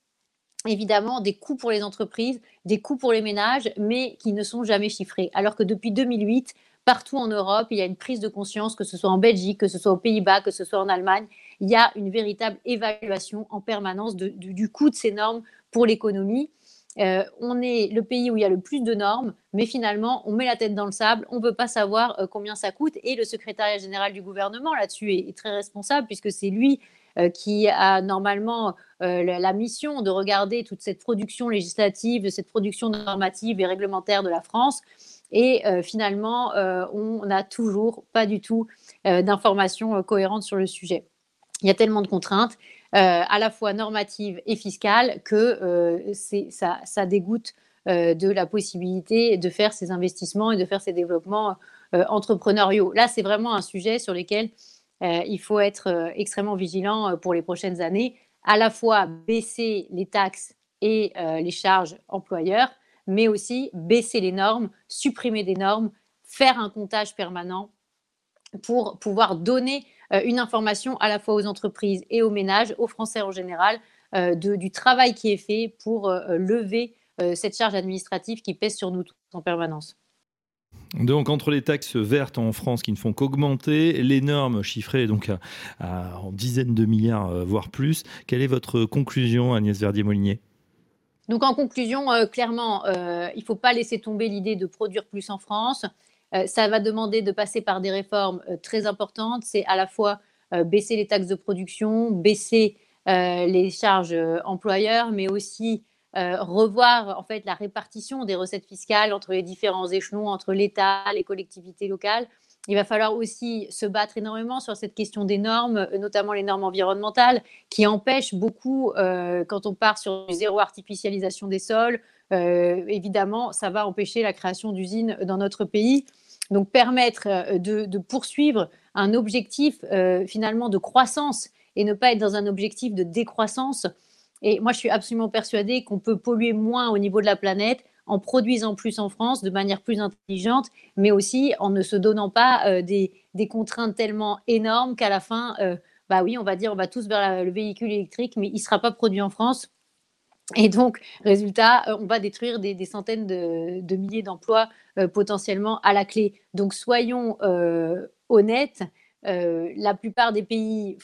Speaker 7: évidemment des coûts pour les entreprises, des coûts pour les ménages, mais qui ne sont jamais chiffrés. Alors que depuis 2008, partout en Europe, il y a une prise de conscience, que ce soit en Belgique, que ce soit aux Pays-Bas, que ce soit en Allemagne, il y a une véritable évaluation en permanence du, coût de ces normes pour l'économie. Euh, on est le pays où il y a le plus de normes, mais finalement, on met la tête dans le sable, on ne peut pas savoir euh, combien ça coûte. Et le secrétariat général du gouvernement là-dessus est, très responsable, puisque c'est lui euh, qui a normalement la, mission de regarder toute cette production législative, cette production normative et réglementaire de la France. Et finalement, on n'a toujours pas du tout d'informations cohérentes sur le sujet il y a tellement de contraintes, euh, à la fois normatives et fiscales, que euh, ça, ça, dégoûte euh, de la possibilité de faire ces investissements et de faire ces développements entrepreneuriaux. Là, c'est vraiment un sujet sur lequel il faut être extrêmement vigilant pour les prochaines années, à la fois baisser les taxes et les charges employeurs, mais aussi baisser les normes, supprimer des normes, faire un comptage permanent pour pouvoir donner une information à la fois aux entreprises et aux ménages, aux Français en général, euh, du travail qui est fait pour euh, lever cette charge administrative qui pèse sur nous tous en permanence.
Speaker 2: Donc entre les taxes vertes en France qui ne font qu'augmenter, les normes chiffrées donc à, en dizaines de milliards, voire plus, quelle est votre conclusion, Agnès Verdier-Molinier?
Speaker 7: Donc en conclusion, clairement, il ne faut pas laisser tomber l'idée de produire plus en France. Euh, ça va demander de passer par des réformes euh, très importantes. C'est à la fois euh, baisser les taxes de production, baisser les charges employeurs, mais aussi revoir en fait la répartition des recettes fiscales entre les différents échelons, entre l'État, les collectivités locales. Il va falloir aussi se battre énormément sur cette question des normes, notamment les normes environnementales, qui empêchent beaucoup, quand on part sur zéro artificialisation des sols, évidemment, ça va empêcher la création d'usines dans notre pays. Donc permettre euh, de, poursuivre un objectif euh, finalement de croissance et ne pas être dans un objectif de décroissance. Et moi, je suis absolument persuadée qu'on peut polluer moins au niveau de la planète en produisant plus en France de manière plus intelligente, mais aussi en ne se donnant pas euh, des, contraintes tellement énormes qu'à la fin, bah oui, on va dire on va tous vers le véhicule électrique, mais il ne sera pas produit en France. Et donc, résultat, euh, on va détruire des, centaines de, milliers d'emplois euh, potentiellement à la clé. Donc, soyons euh, honnêtes, la plupart des pays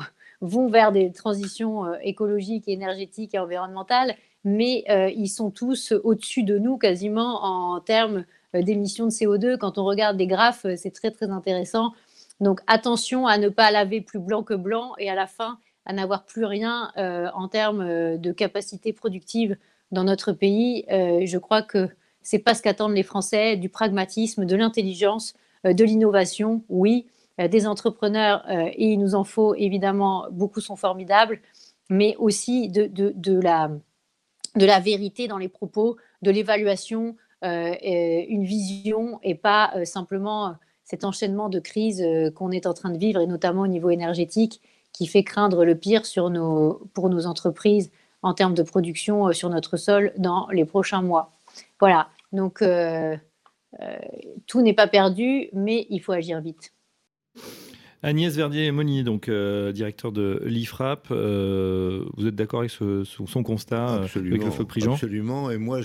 Speaker 7: <laughs> vont vers des transitions écologiques, énergétiques et environnementales, mais ils sont tous au-dessus de nous quasiment en termes d'émissions de CO2. Quand on regarde des graphes, c'est très, très intéressant. Donc, attention à ne pas laver plus blanc que blanc et à la fin, à n'avoir plus rien euh, en termes euh, de capacité productive dans notre pays. Euh, je crois que c'est pas ce qu'attendent les Français, du pragmatisme, de l'intelligence, de l'innovation, oui, des entrepreneurs, et il nous en faut évidemment, beaucoup sont formidables, mais aussi de, de, la, de la vérité dans les propos, de l'évaluation, une vision et pas simplement cet enchaînement de crises qu'on est en train de vivre, et notamment au niveau énergétique, qui fait craindre le pire sur nos, pour nos entreprises en termes de production sur notre sol dans les prochains mois. Voilà, donc tout n'est pas perdu, mais il faut agir vite.
Speaker 2: Agnès Verdier-Monnier, donc euh, directeur de l'IFRAP, euh, vous êtes d'accord avec son constat euh, avec le feu Prigent?
Speaker 3: Absolument, et moi,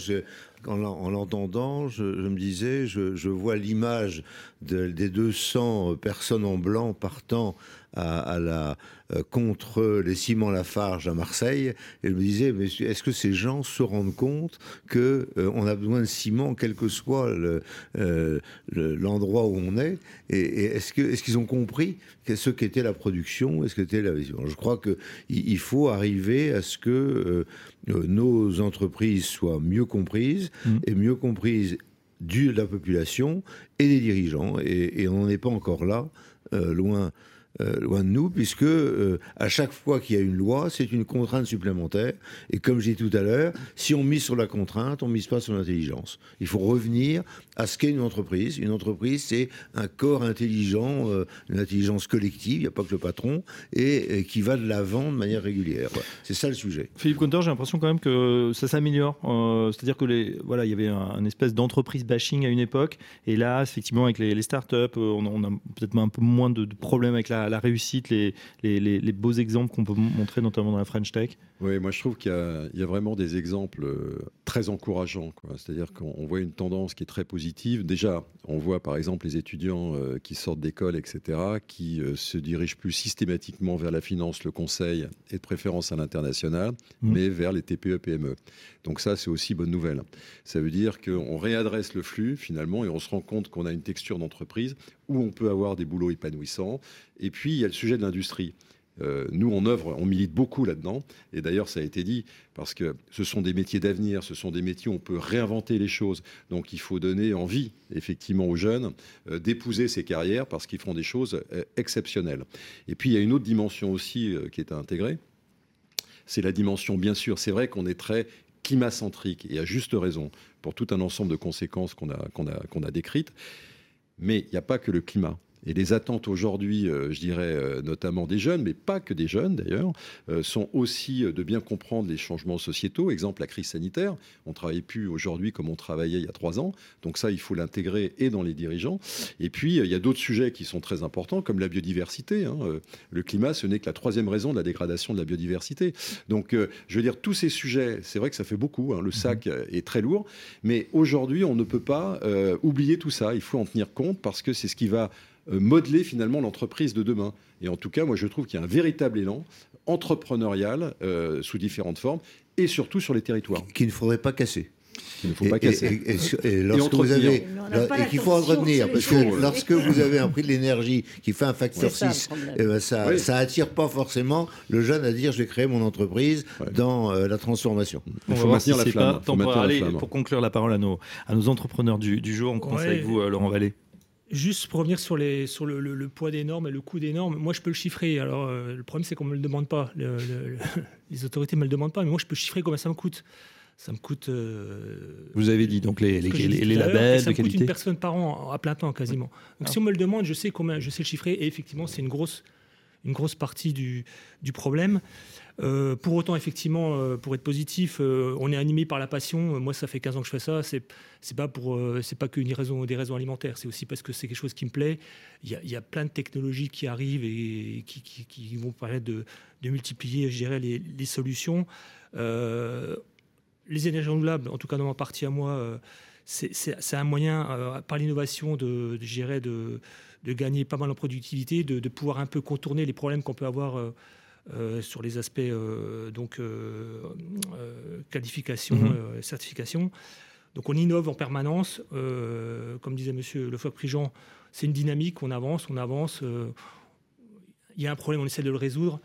Speaker 3: en, l'entendant, je, me disais, je, vois l'image des 200 personnes en blanc partant à, la, euh, contre les ciments Lafarge à Marseille. Et je me disais, mais est-ce que ces gens se rendent compte qu'on euh, on a besoin de ciment, quel que soit euh, l'endroit où on est? Et, est-ce qu'ils est ont compris ce qu'était la production Est-ce que était la vision? Je crois qu'il il faut arriver à ce que nos entreprises soient mieux comprises mmh. et mieux comprises de la population et des dirigeants. Et, on n'en est pas encore là, loin euh, loin de nous, puisque euh, à chaque fois qu'il y a une loi, c'est une contrainte supplémentaire. Et comme j'ai dit tout à l'heure, si on mise sur la contrainte, on mise pas sur l'intelligence. Il faut revenir à ce qu'est une entreprise. Une entreprise, c'est un corps intelligent, euh, une intelligence collective, il n'y a pas que le patron, et, qui va de l'avant de manière régulière. C'est ça le sujet.
Speaker 2: Philippe Contor, j'ai l'impression quand même que ça s'améliore. C'est-à-dire que les, voilà, il y avait un, espèce d'entreprise bashing à une époque, et là, effectivement, avec les, startups, on, a peut-être un peu moins de problèmes avec la la, réussite, les, les, beaux exemples qu'on peut montrer, notamment dans la French Tech?
Speaker 5: Oui, moi je trouve qu'il y, a vraiment des exemples euh, très encourageants. C'est-à-dire qu'on voit une tendance qui est très positive. Déjà, on voit par exemple les étudiants euh, qui sortent d'école, etc., qui euh, se dirigent plus systématiquement vers la finance, le conseil et de préférence à l'international, mmh. mais vers les TPE-PME. Donc ça, c'est aussi bonne nouvelle. Ça veut dire qu'on réadresse le flux finalement et on se rend compte qu'on a une texture d'entreprise où on peut avoir des boulots épanouissants. Et puis, il y a le sujet de l'industrie. Euh, nous, en œuvre, on milite beaucoup là-dedans. Et d'ailleurs, ça a été dit, parce que ce sont des métiers d'avenir, ce sont des métiers où on peut réinventer les choses. Donc, il faut donner envie, effectivement, aux jeunes euh, d'épouser ces carrières parce qu'ils font des choses euh, exceptionnelles. Et puis, il y a une autre dimension aussi qui est à intégrer. C'est la dimension, bien sûr, c'est vrai qu'on est très climacentrique, et à juste raison, pour tout un ensemble de conséquences qu'on a décrites. Mais il n'y a pas que le climat. Et les attentes aujourd'hui, euh, je dirais euh, notamment des jeunes, mais pas que des jeunes d'ailleurs, euh, sont aussi de bien comprendre les changements sociétaux. Exemple, la crise sanitaire. On ne travaille plus aujourd'hui comme on travaillait il y a trois ans. Donc ça, il faut l'intégrer et dans les dirigeants. Et puis, il y a d'autres sujets qui sont très importants, comme la biodiversité. Hein. Le climat, ce n'est que la troisième raison de la dégradation de la biodiversité. Donc, je veux dire, tous ces sujets, c'est vrai que ça fait beaucoup. Hein. Le sac est très lourd. Mais aujourd'hui, on ne peut pas oublier tout ça. Il faut en tenir compte parce que c'est ce qui va modeler finalement l'entreprise de demain. Et en tout cas, moi, je trouve qu'il y a un véritable élan entrepreneurial euh, sous différentes formes et surtout sur les territoires.
Speaker 3: Qu'il ne faudrait pas casser.
Speaker 5: Qu'il ne faut pas casser.
Speaker 3: Et, lorsque vous avez, et qu'il faut entretenir, parce que lorsque vous avez un prix de l'énergie qui fait un facteur 6, eh ben ça, ça attire pas forcément le jeune à dire je vais créer mon entreprise dans euh, la transformation.
Speaker 2: Il faut maintenir la flamme. pour conclure la parole à nos, à nos entrepreneurs du, du jour, on commence avec vous, Laurent Vallée.
Speaker 6: Juste pour revenir sur, les, sur le, poids des normes et le coût des normes, moi je peux le chiffrer. Alors euh, le problème c'est qu'on ne me le demande pas. <laughs> les autorités ne me le demandent pas, mais moi je peux chiffrer combien ça me coûte. Ça me coûte.
Speaker 2: Euh, Vous avez dit donc les, les, les, labels,
Speaker 6: ça
Speaker 2: me
Speaker 6: coûte une personne par an à plein temps quasiment. Donc si on me le demande, je sais combien, je sais le chiffrer et effectivement c'est une grosse, une grosse partie du, du problème. Euh, pour autant, effectivement, euh, pour être positif, euh, on est animé par la passion. Moi, ça fait 15 ans que je fais ça. C'est c'est pas pour, c'est pas qu'une raison, des raisons alimentaires. C'est aussi parce que c'est quelque chose qui me plaît. Il y, a, plein de technologies qui arrivent et qui, vont permettre de, multiplier, je dirais, les, solutions. les énergies renouvelables, en tout cas dans ma partie à moi, c'est un moyen, par l'innovation, de, de, de, de, gagner pas mal en productivité, de pouvoir un peu contourner les problèmes qu'on peut avoir euh, sur les aspects euh, donc euh, qualification, mhm. certification. Donc on innove en permanence. comme disait Monsieur Lefebvre-Prigent, c'est une dynamique. On avance, on avance. Il y a un problème, on essaie de le résoudre.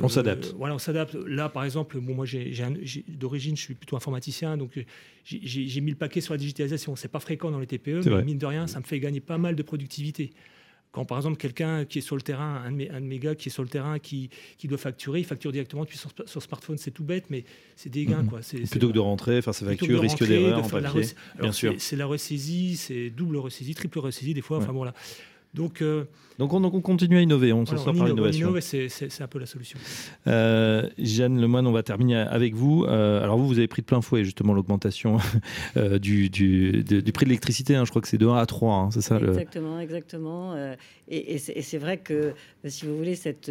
Speaker 2: on s'adapte.
Speaker 6: voilà, on s'adapte. Là, par exemple, bon, moi, d'origine, je suis plutôt informaticien, donc j'ai mis le paquet sur la digitalisation. C'est pas fréquent dans les TPE, mais mine de rien, ça me fait gagner pas mal de productivité. Quand par exemple quelqu'un qui est sur le terrain, un de, mes, gars qui est sur le terrain, qui, qui doit facturer, il facture directement depuis son, smartphone, c'est tout bête, mais c'est des gains. Mhm. Quoi.
Speaker 2: Plutôt que de rentrer, faire sa facture, risque d'erreur en
Speaker 6: papier. Bien sûr. C'est la ressaisie, c'est double ressaisie, triple ressaisie des fois. Enfin bon là. Donc, euh,
Speaker 2: donc, on, on, continue à innover, on s'en sort par l'innovation.
Speaker 6: C'est un peu la solution.
Speaker 2: Euh, Jeanne Lemoine, on va terminer avec vous. Euh, alors vous, vous avez pris de plein fouet justement l'augmentation <laughs> euh, du, du, du, prix de l'électricité. Hein. Je crois que c'est de 1 à 3, hein, c'est ça
Speaker 4: Exactement, le... exactement. Euh, et, et c'est vrai que, si vous voulez, cette,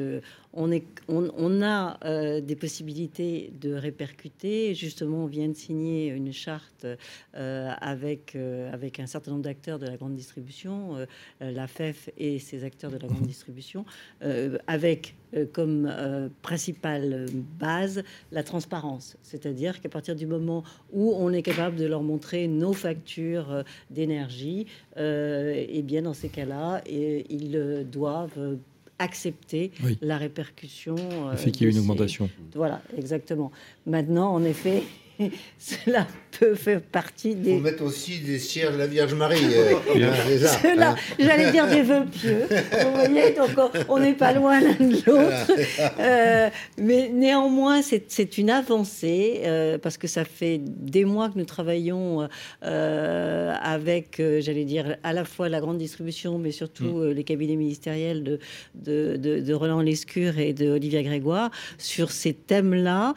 Speaker 4: on, est, on, on a euh, des possibilités de répercuter. Justement, on vient de signer une charte euh, avec, euh, avec un certain nombre d'acteurs de la grande distribution, la Et ses acteurs de la grande distribution, avec comme principale base la transparence. C'est-à-dire qu'à partir du moment où on est capable de leur montrer nos factures d'énergie, et bien dans ces cas-là, ils doivent accepter oui. la répercussion.
Speaker 2: Euh, fait qu'il y ait une augmentation.
Speaker 4: Voilà, exactement. Maintenant, en effet, <laughs> cela peut faire partie des.
Speaker 3: Faut mettre aussi des cierges de la Vierge Marie. Euh,
Speaker 4: hein, cela, hein. j'allais dire des vœux pieux. Vous voyez, donc on n'est pas loin l'un de l'autre. Euh, mais néanmoins, c'est une avancée euh, parce que ça fait des mois que nous travaillons euh, avec, euh, j'allais dire, à la fois la grande distribution, mais surtout mm. les cabinets ministériels de, de, de, de Roland Lescure et de Olivia Grégoire sur ces thèmes-là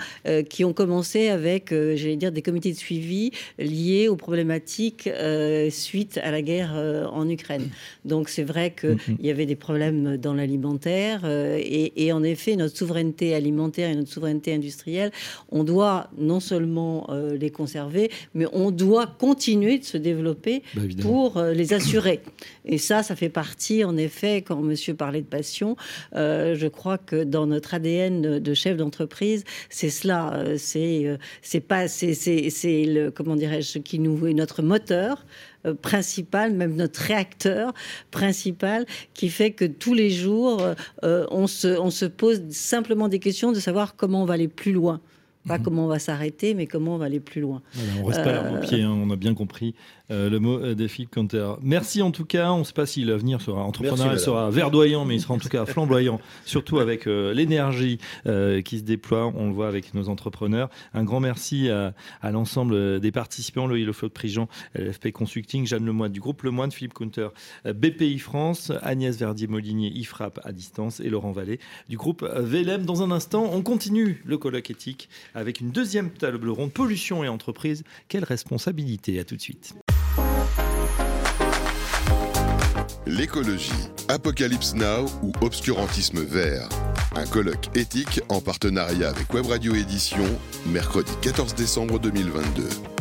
Speaker 4: qui ont commencé avec, j'allais dire, des comités de suivi liées aux problématiques euh, suite à la guerre euh, en Ukraine. Donc c'est vrai qu'il mm-hmm. y avait des problèmes dans l'alimentaire euh, et, et, en effet notre souveraineté alimentaire et notre souveraineté industrielle, on doit non seulement les conserver, mais on doit continuer de se développer
Speaker 2: bah,
Speaker 4: pour les assurer. Et ça, ça fait partie en effet quand Monsieur parlait de passion, je crois que dans notre ADN de chef d'entreprise, c'est cela. c'est c'est pas c'est c'est le comment dirais-je, qui nous est notre moteur euh, principal, même notre réacteur principal, qui fait que tous les jours, euh, on, se, on se pose simplement des questions de savoir comment on va aller plus loin. Pas mmh. comment on va s'arrêter, mais comment on va aller plus loin.
Speaker 2: Voilà, on reste pas au pied, hein, on a bien compris euh, le mot euh, de Philippe Canter. Merci en tout cas. On ne sait pas si l'avenir sera entrepreneurial, sera verdoyant, mais il sera en tout cas flamboyant, <laughs> surtout avec euh, l'énergie euh, qui se déploie. On le voit avec nos entrepreneurs. Un grand merci à, à l'ensemble des participants, Loïc Leflot Prigent, LFP Consulting, Jeanne Lemoine du groupe Lemoine, Philippe Counter, BPI France, Agnès Verdier-Molinier, IFRAP à distance et Laurent Vallée du groupe VLM. Dans un instant, on continue le colloque éthique avec une deuxième table ronde, pollution et entreprise. Quelle responsabilité? À tout de suite.
Speaker 1: L'écologie, Apocalypse Now ou Obscurantisme vert. Un colloque éthique en partenariat avec Web Radio Édition, mercredi 14 décembre 2022.